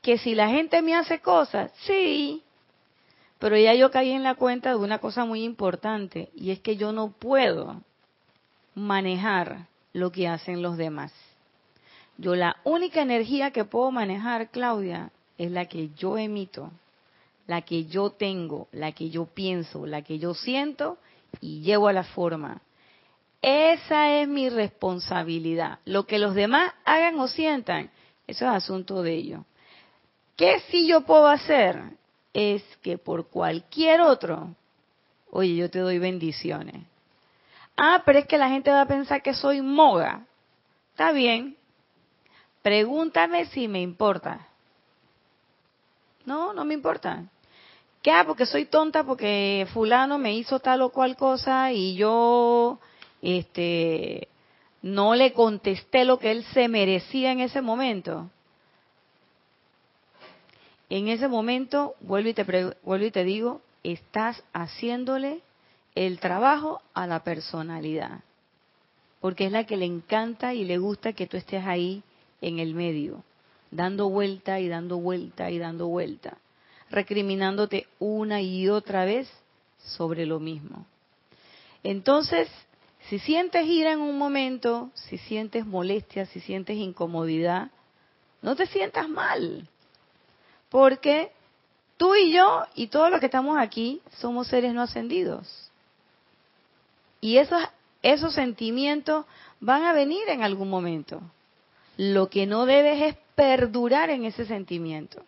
que si la gente me hace cosas, sí, pero ya yo caí en la cuenta de una cosa muy importante y es que yo no puedo manejar lo que hacen los demás. Yo la única energía que puedo manejar, Claudia, es la que yo emito, la que yo tengo, la que yo pienso, la que yo siento y llevo a la forma. Esa es mi responsabilidad. Lo que los demás hagan o sientan, eso es asunto de ellos. ¿Qué sí yo puedo hacer? Es que por cualquier otro, oye, yo te doy bendiciones. Ah, pero es que la gente va a pensar que soy moga. Está bien. Pregúntame si me importa. No, no me importa. ¿Qué? Ah, porque soy tonta porque fulano me hizo tal o cual cosa y yo este no le contesté lo que él se merecía en ese momento en ese momento, vuelvo y te, vuelvo y te digo, estás haciéndole el trabajo a la personalidad, porque es la que le encanta y le gusta que tú estés ahí en el medio, dando vuelta y dando vuelta y dando vuelta, recriminándote una y otra vez sobre lo mismo. Entonces, si sientes ira en un momento, si sientes molestia, si sientes incomodidad, no te sientas mal. Porque tú y yo y todos los que estamos aquí somos seres no ascendidos. Y esos, esos sentimientos van a venir en algún momento. Lo que no debes es perdurar en ese sentimiento.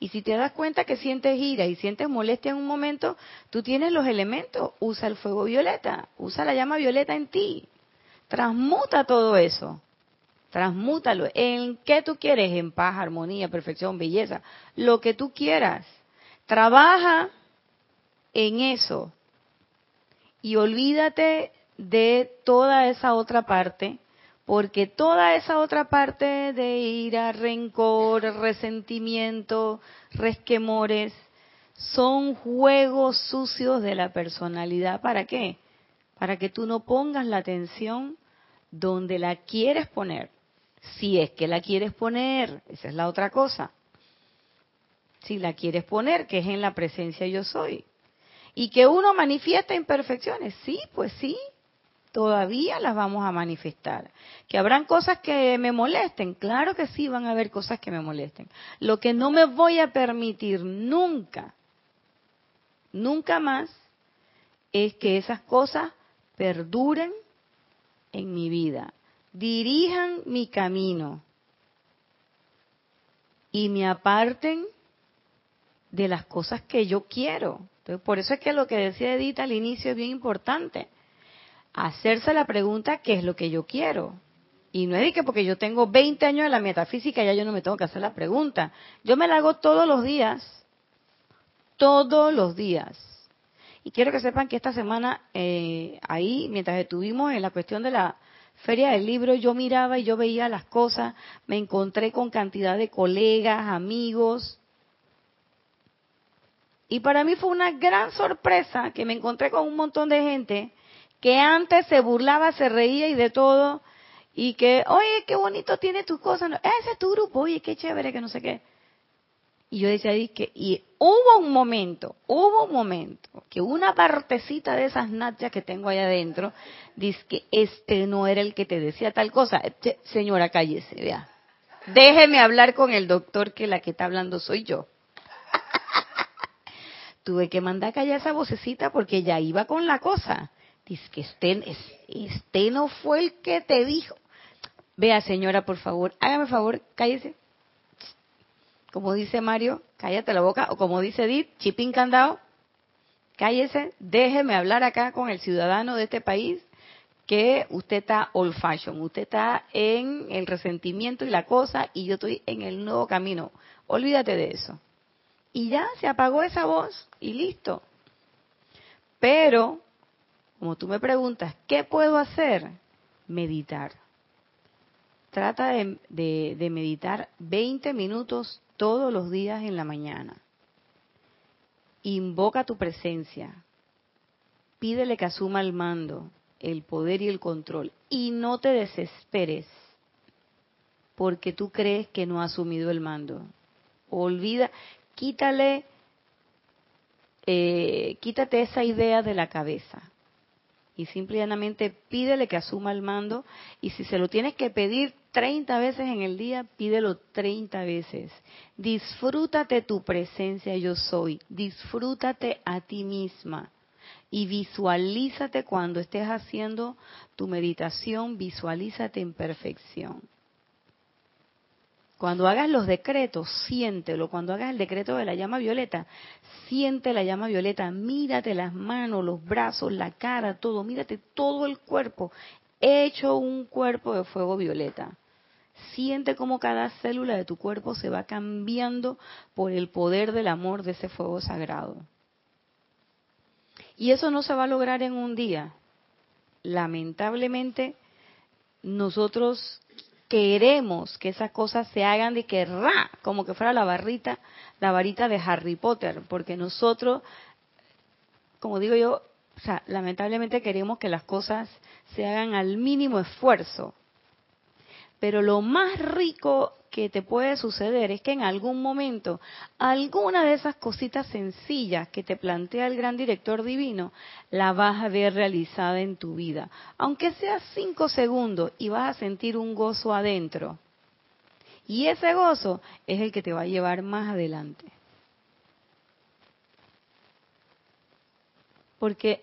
Y si te das cuenta que sientes ira y sientes molestia en un momento, tú tienes los elementos. Usa el fuego violeta, usa la llama violeta en ti. Transmuta todo eso. Transmútalo. ¿En qué tú quieres? En paz, armonía, perfección, belleza. Lo que tú quieras. Trabaja en eso. Y olvídate de toda esa otra parte, porque toda esa otra parte de ira, rencor, resentimiento, resquemores, son juegos sucios de la personalidad. ¿Para qué? Para que tú no pongas la atención donde la quieres poner. Si es que la quieres poner, esa es la otra cosa. Si la quieres poner, que es en la presencia yo soy. Y que uno manifiesta imperfecciones, sí, pues sí, todavía las vamos a manifestar. Que habrán cosas que me molesten, claro que sí van a haber cosas que me molesten. Lo que no me voy a permitir nunca, nunca más, es que esas cosas perduren en mi vida dirijan mi camino y me aparten de las cosas que yo quiero. por eso es que lo que decía Edith al inicio es bien importante. Hacerse la pregunta, ¿qué es lo que yo quiero? Y no es que porque yo tengo 20 años en la metafísica ya yo no me tengo que hacer la pregunta. Yo me la hago todos los días. Todos los días. Y quiero que sepan que esta semana, eh, ahí, mientras estuvimos en la cuestión de la Feria del Libro yo miraba y yo veía las cosas, me encontré con cantidad de colegas, amigos. Y para mí fue una gran sorpresa que me encontré con un montón de gente que antes se burlaba, se reía y de todo, y que, oye, qué bonito tiene tu cosa, ese es tu grupo, oye, qué chévere, que no sé qué. Y yo decía, que, y hubo un momento, hubo un momento, que una partecita de esas nachas que tengo allá adentro, dice que este no era el que te decía tal cosa. Señora, cállese, vea. Déjeme hablar con el doctor que la que está hablando soy yo. Tuve que mandar callar esa vocecita porque ya iba con la cosa. Dice que este, este no fue el que te dijo. Vea, señora, por favor, hágame favor, cállese. Como dice Mario, cállate la boca. O como dice Edith, chipín candado, cállese, déjeme hablar acá con el ciudadano de este país que usted está old fashion, usted está en el resentimiento y la cosa y yo estoy en el nuevo camino. Olvídate de eso. Y ya se apagó esa voz y listo. Pero, como tú me preguntas, ¿qué puedo hacer? Meditar. Trata de, meditar 20 minutos todos los días en la mañana. Invoca tu presencia. Pídele que asuma el mando el poder y el control. Y no te desesperes porque tú crees que no ha asumido el mando. Olvida, quítale, eh, quítate esa idea de la cabeza. Y simplemente pídele que asuma el mando. Y si se lo tienes que pedir 30 veces en el día, pídelo 30 veces. Disfrútate tu presencia, yo soy. Disfrútate a ti misma y visualízate cuando estés haciendo tu meditación, visualízate en perfección. Cuando hagas los decretos, siéntelo. Cuando hagas el decreto de la llama violeta, siente la llama violeta. Mírate las manos, los brazos, la cara, todo. Mírate todo el cuerpo, hecho un cuerpo de fuego violeta. Siente cómo cada célula de tu cuerpo se va cambiando por el poder del amor de ese fuego sagrado. Y eso no se va a lograr en un día. Lamentablemente, nosotros queremos que esas cosas se hagan de que ra, como que fuera la barrita, la varita de Harry Potter, porque nosotros, como digo yo, o sea, lamentablemente queremos que las cosas se hagan al mínimo esfuerzo. Pero lo más rico que te puede suceder es que en algún momento alguna de esas cositas sencillas que te plantea el gran director divino la vas a ver realizada en tu vida, aunque sea cinco segundos y vas a sentir un gozo adentro. Y ese gozo es el que te va a llevar más adelante. Porque,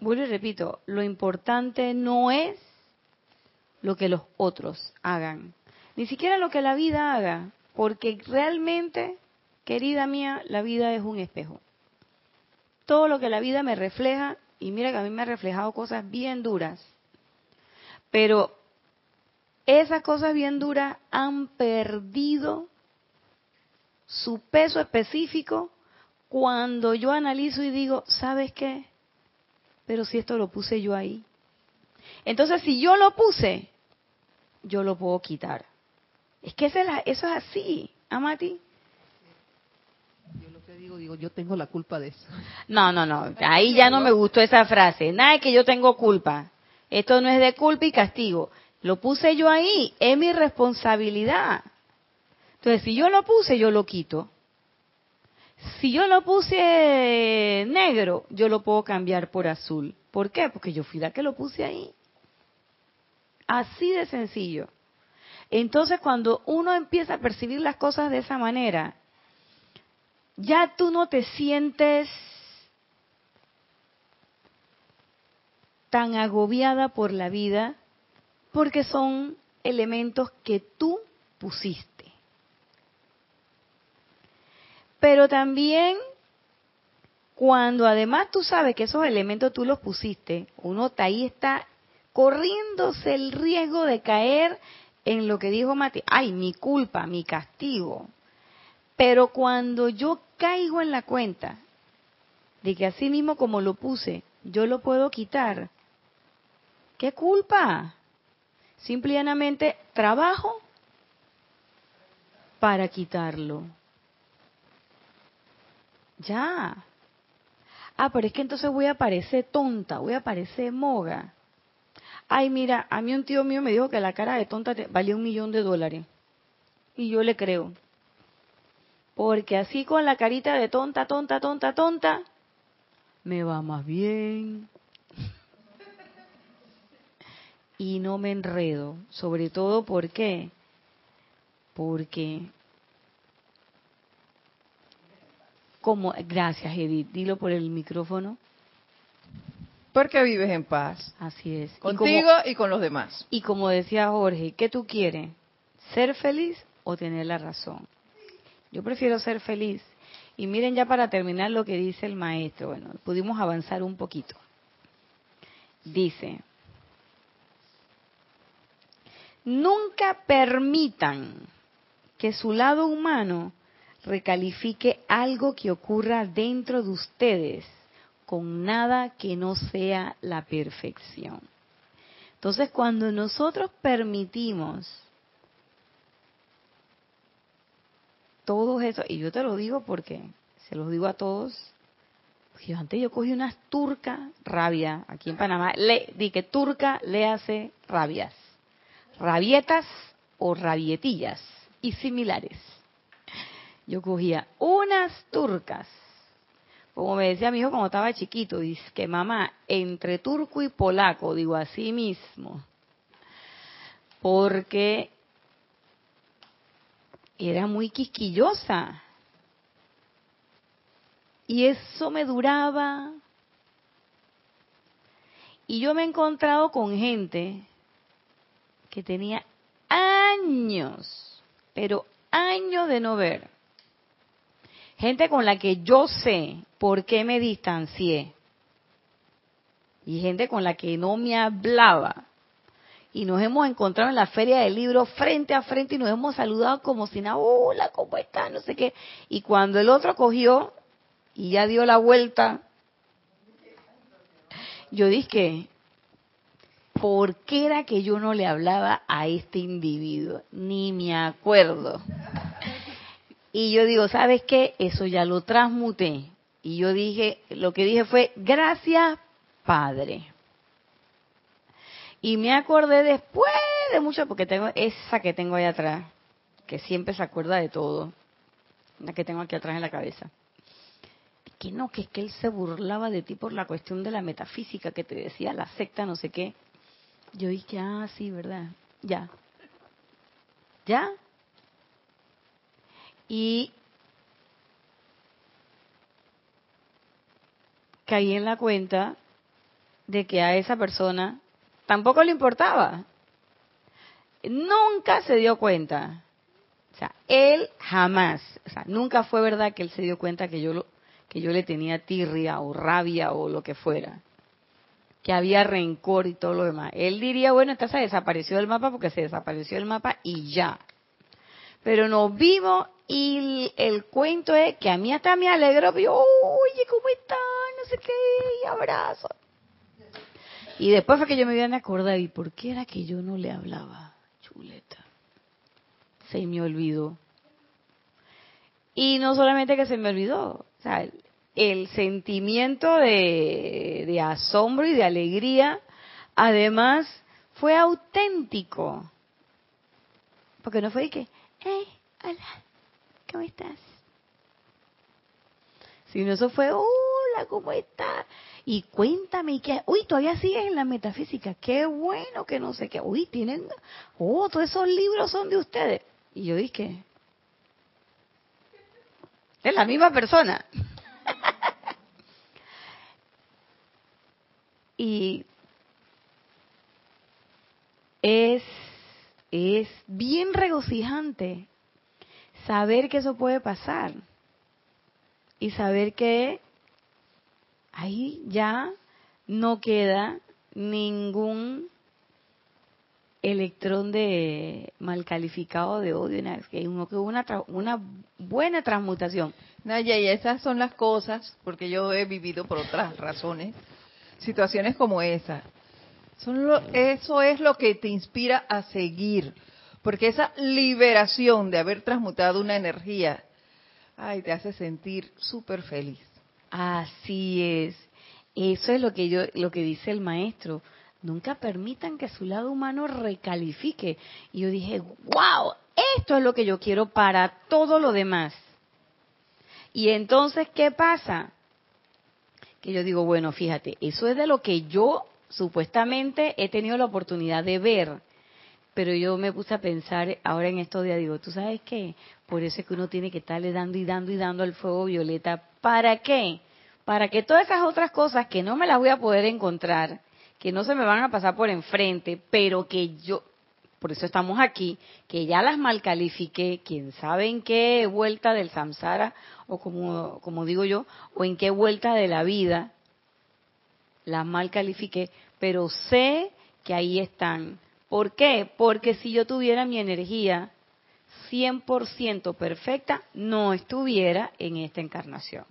vuelvo y repito, lo importante no es lo que los otros hagan, ni siquiera lo que la vida haga, porque realmente, querida mía, la vida es un espejo. Todo lo que la vida me refleja, y mira que a mí me ha reflejado cosas bien duras, pero esas cosas bien duras han perdido su peso específico cuando yo analizo y digo, ¿sabes qué? Pero si esto lo puse yo ahí. Entonces, si yo lo puse, yo lo puedo quitar. Es que eso es así, Amati. Yo lo que digo, digo, yo tengo la culpa de eso. No, no, no, ahí ya no me gustó esa frase. Nada de que yo tengo culpa. Esto no es de culpa y castigo. Lo puse yo ahí, es mi responsabilidad. Entonces, si yo lo puse, yo lo quito. Si yo lo puse negro, yo lo puedo cambiar por azul. ¿Por qué? Porque yo fui la que lo puse ahí. Así de sencillo. Entonces cuando uno empieza a percibir las cosas de esa manera, ya tú no te sientes tan agobiada por la vida porque son elementos que tú pusiste. Pero también cuando además tú sabes que esos elementos tú los pusiste, uno ahí está corriéndose el riesgo de caer en lo que dijo Mati, ay, mi culpa, mi castigo. Pero cuando yo caigo en la cuenta de que así mismo como lo puse, yo lo puedo quitar, ¿qué culpa? Simplemente trabajo para quitarlo. Ya. Ah, pero es que entonces voy a parecer tonta, voy a parecer moga. Ay, mira, a mí un tío mío me dijo que la cara de tonta valía un millón de dólares. Y yo le creo. Porque así con la carita de tonta, tonta, tonta, tonta, me va más bien. y no me enredo. Sobre todo, ¿por qué? Porque como, gracias Edith, dilo por el micrófono. Porque vives en paz. Así es. Y Contigo como- y, con los demás. Y como decía Jorge, ¿qué tú quieres? ¿Ser feliz o tener la razón? Yo prefiero ser feliz. Y miren ya para terminar lo que dice el maestro. Bueno, pudimos avanzar un poquito. Dice, nunca permitan que su lado humano recalifique algo que ocurra dentro de ustedes con nada que no sea la perfección. Entonces, cuando nosotros permitimos todo eso, y yo te lo digo porque se los digo a todos, porque antes yo cogí unas turcas rabia aquí en Panamá, le di que turca le hace rabias, rabietas o rabietillas y similares. Yo cogía unas turcas, como me decía mi hijo cuando estaba chiquito, dice que mamá, entre turco y polaco, digo así mismo, porque era muy quisquillosa. Y eso me duraba. Y yo me he encontrado con gente que tenía años, pero años de no ver. Gente con la que yo sé por qué me distancié. Y gente con la que no me hablaba. Y nos hemos encontrado en la feria del libro frente a frente y nos hemos saludado como si nada, hola, ¿cómo estás? No sé qué. Y cuando el otro cogió y ya dio la vuelta, yo dije, ¿por qué era que yo no le hablaba a este individuo? Ni me acuerdo. Y yo digo, ¿sabes qué? Eso ya lo transmuté. Y yo dije, lo que dije fue, gracias, Padre. Y me acordé después de mucho, porque tengo esa que tengo ahí atrás, que siempre se acuerda de todo, la que tengo aquí atrás en la cabeza. Que no, que es que él se burlaba de ti por la cuestión de la metafísica, que te decía la secta, no sé qué. Yo dije, ah, sí, ¿verdad? Ya. ¿Ya? Y caí en la cuenta de que a esa persona tampoco le importaba. Nunca se dio cuenta. O sea, él jamás, o sea, nunca fue verdad que él se dio cuenta que yo lo, que yo le tenía tirria o rabia o lo que fuera. Que había rencor y todo lo demás. Él diría, bueno, esta se desapareció del mapa porque se desapareció del mapa y ya. Pero nos vimos y el, cuento es que a mí hasta me alegró, yo, oye, ¿cómo estás? No sé qué, abrazo. Y después fue que yo me vine a acordar, ¿y por qué era que yo no le hablaba? Chuleta. Se me olvidó. Y no solamente que se me olvidó, el, sentimiento de, de asombro y de alegría, además, fue auténtico. Porque no fue de que, hey, hola, ¿cómo estás? Sino eso fue, hola, ¿cómo estás? Y cuéntame, ¿y qué? Uy, todavía sigues en la metafísica. Qué bueno que no sé qué. Uy, tienen, oh, todos esos libros son de ustedes. Y yo dije, es la misma persona. y es, es bien regocijante saber que eso puede pasar y saber que ahí ya no queda ningún electrón de mal calificado de odio, que hubo una, una buena transmutación. Naya, y esas son las cosas, porque yo he vivido por otras razones, situaciones como esa. Eso es lo que te inspira a seguir, porque esa liberación de haber transmutado una energía, ay, te hace sentir súper feliz. Así es. Eso es lo que yo, lo que dice el maestro. Nunca permitan que su lado humano recalifique. Y yo dije, wow, esto es lo que yo quiero para todo lo demás. Y entonces, ¿qué pasa? Que yo digo, bueno, fíjate, eso es de lo que yo supuestamente he tenido la oportunidad de ver. Pero yo me puse a pensar ahora en estos días, digo, ¿tú sabes qué? Por eso es que uno tiene que estarle dando y dando y dando al fuego violeta. ¿Para qué? Para que todas esas otras cosas que no me las voy a poder encontrar, que no se me van a pasar por enfrente, pero que yo, por eso estamos aquí, que ya las mal califiqué, quién sabe en qué vuelta del samsara, o como, como digo yo, o en qué vuelta de la vida, las mal califiqué, pero sé que ahí están. ¿Por qué? Porque si yo tuviera mi energía 100% perfecta, no estuviera en esta encarnación.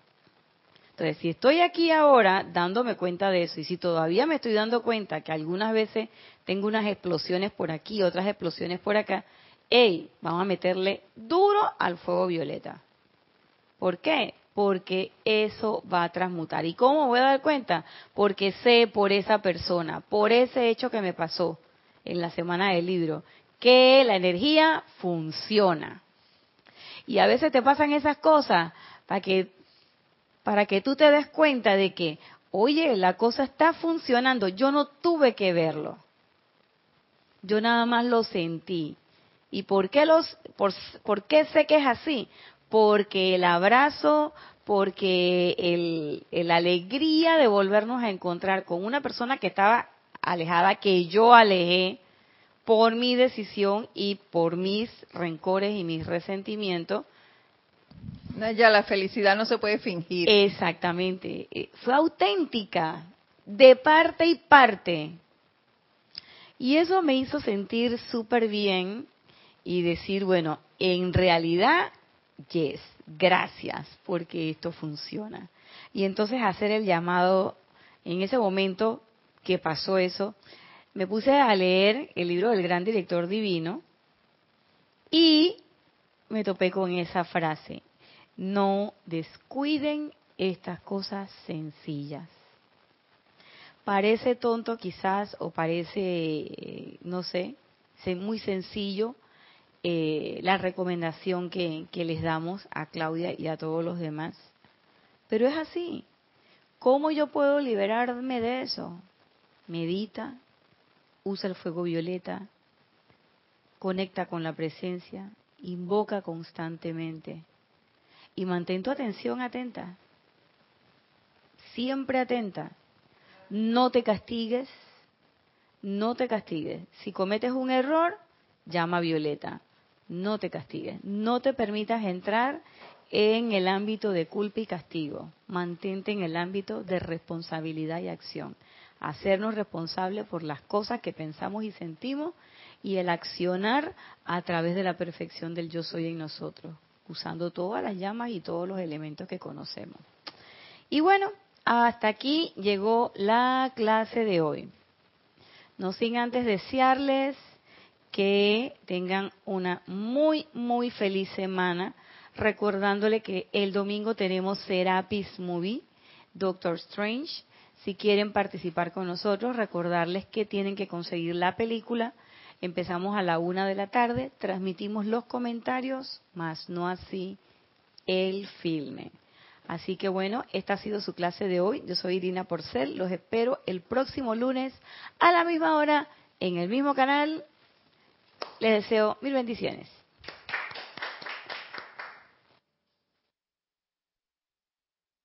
Entonces, si estoy aquí ahora dándome cuenta de eso y si todavía me estoy dando cuenta que algunas veces tengo unas explosiones por aquí, otras explosiones por acá, hey, vamos a meterle duro al fuego violeta. ¿Por qué? Porque eso va a transmutar. ¿Y cómo voy a dar cuenta? Porque sé por esa persona, por ese hecho que me pasó en la semana del libro, que la energía funciona. Y a veces te pasan esas cosas para que para que tú te des cuenta de que, oye, la cosa está funcionando, yo no tuve que verlo. Yo nada más lo sentí. ¿Y por qué, los, por, por qué sé que es así? Porque el abrazo, porque el, la alegría de volvernos a encontrar con una persona que estaba alejada, que yo alejé por mi decisión y por mis rencores y mis resentimientos, ya la felicidad no se puede fingir. Exactamente. Eh, fue auténtica, de parte y parte. Y eso me hizo sentir súper bien y decir, bueno, en realidad, yes, gracias, porque esto funciona. Y entonces hacer el llamado, en ese momento que pasó eso, me puse a leer el libro del gran director divino y me topé con esa frase, no descuiden estas cosas sencillas. Parece tonto quizás o parece, no sé, muy sencillo eh, la recomendación que, que les damos a Claudia y a todos los demás. Pero es así. ¿Cómo yo puedo liberarme de eso? Medita, usa el fuego violeta, conecta con la presencia, invoca constantemente y mantén tu atención atenta. Siempre atenta. No te castigues, no te castigues. Si cometes un error, llama a Violeta. No te castigues. No te permitas entrar en el ámbito de culpa y castigo. Mantente en el ámbito de responsabilidad y acción. Hacernos responsables por las cosas que pensamos y sentimos y el accionar a través de la perfección del yo soy en nosotros usando todas las llamas y todos los elementos que conocemos. Y bueno, hasta aquí llegó la clase de hoy. No sin antes desearles que tengan una muy, muy feliz semana, recordándole que el domingo tenemos Serapis Movie, Doctor Strange. Si quieren participar con nosotros, recordarles que tienen que conseguir la película Empezamos a la una de la tarde, transmitimos los comentarios, más no así el filme. Así que bueno, esta ha sido su clase de hoy. Yo soy Irina Porcel. Los espero el próximo lunes a la misma hora en el mismo canal. Les deseo mil bendiciones.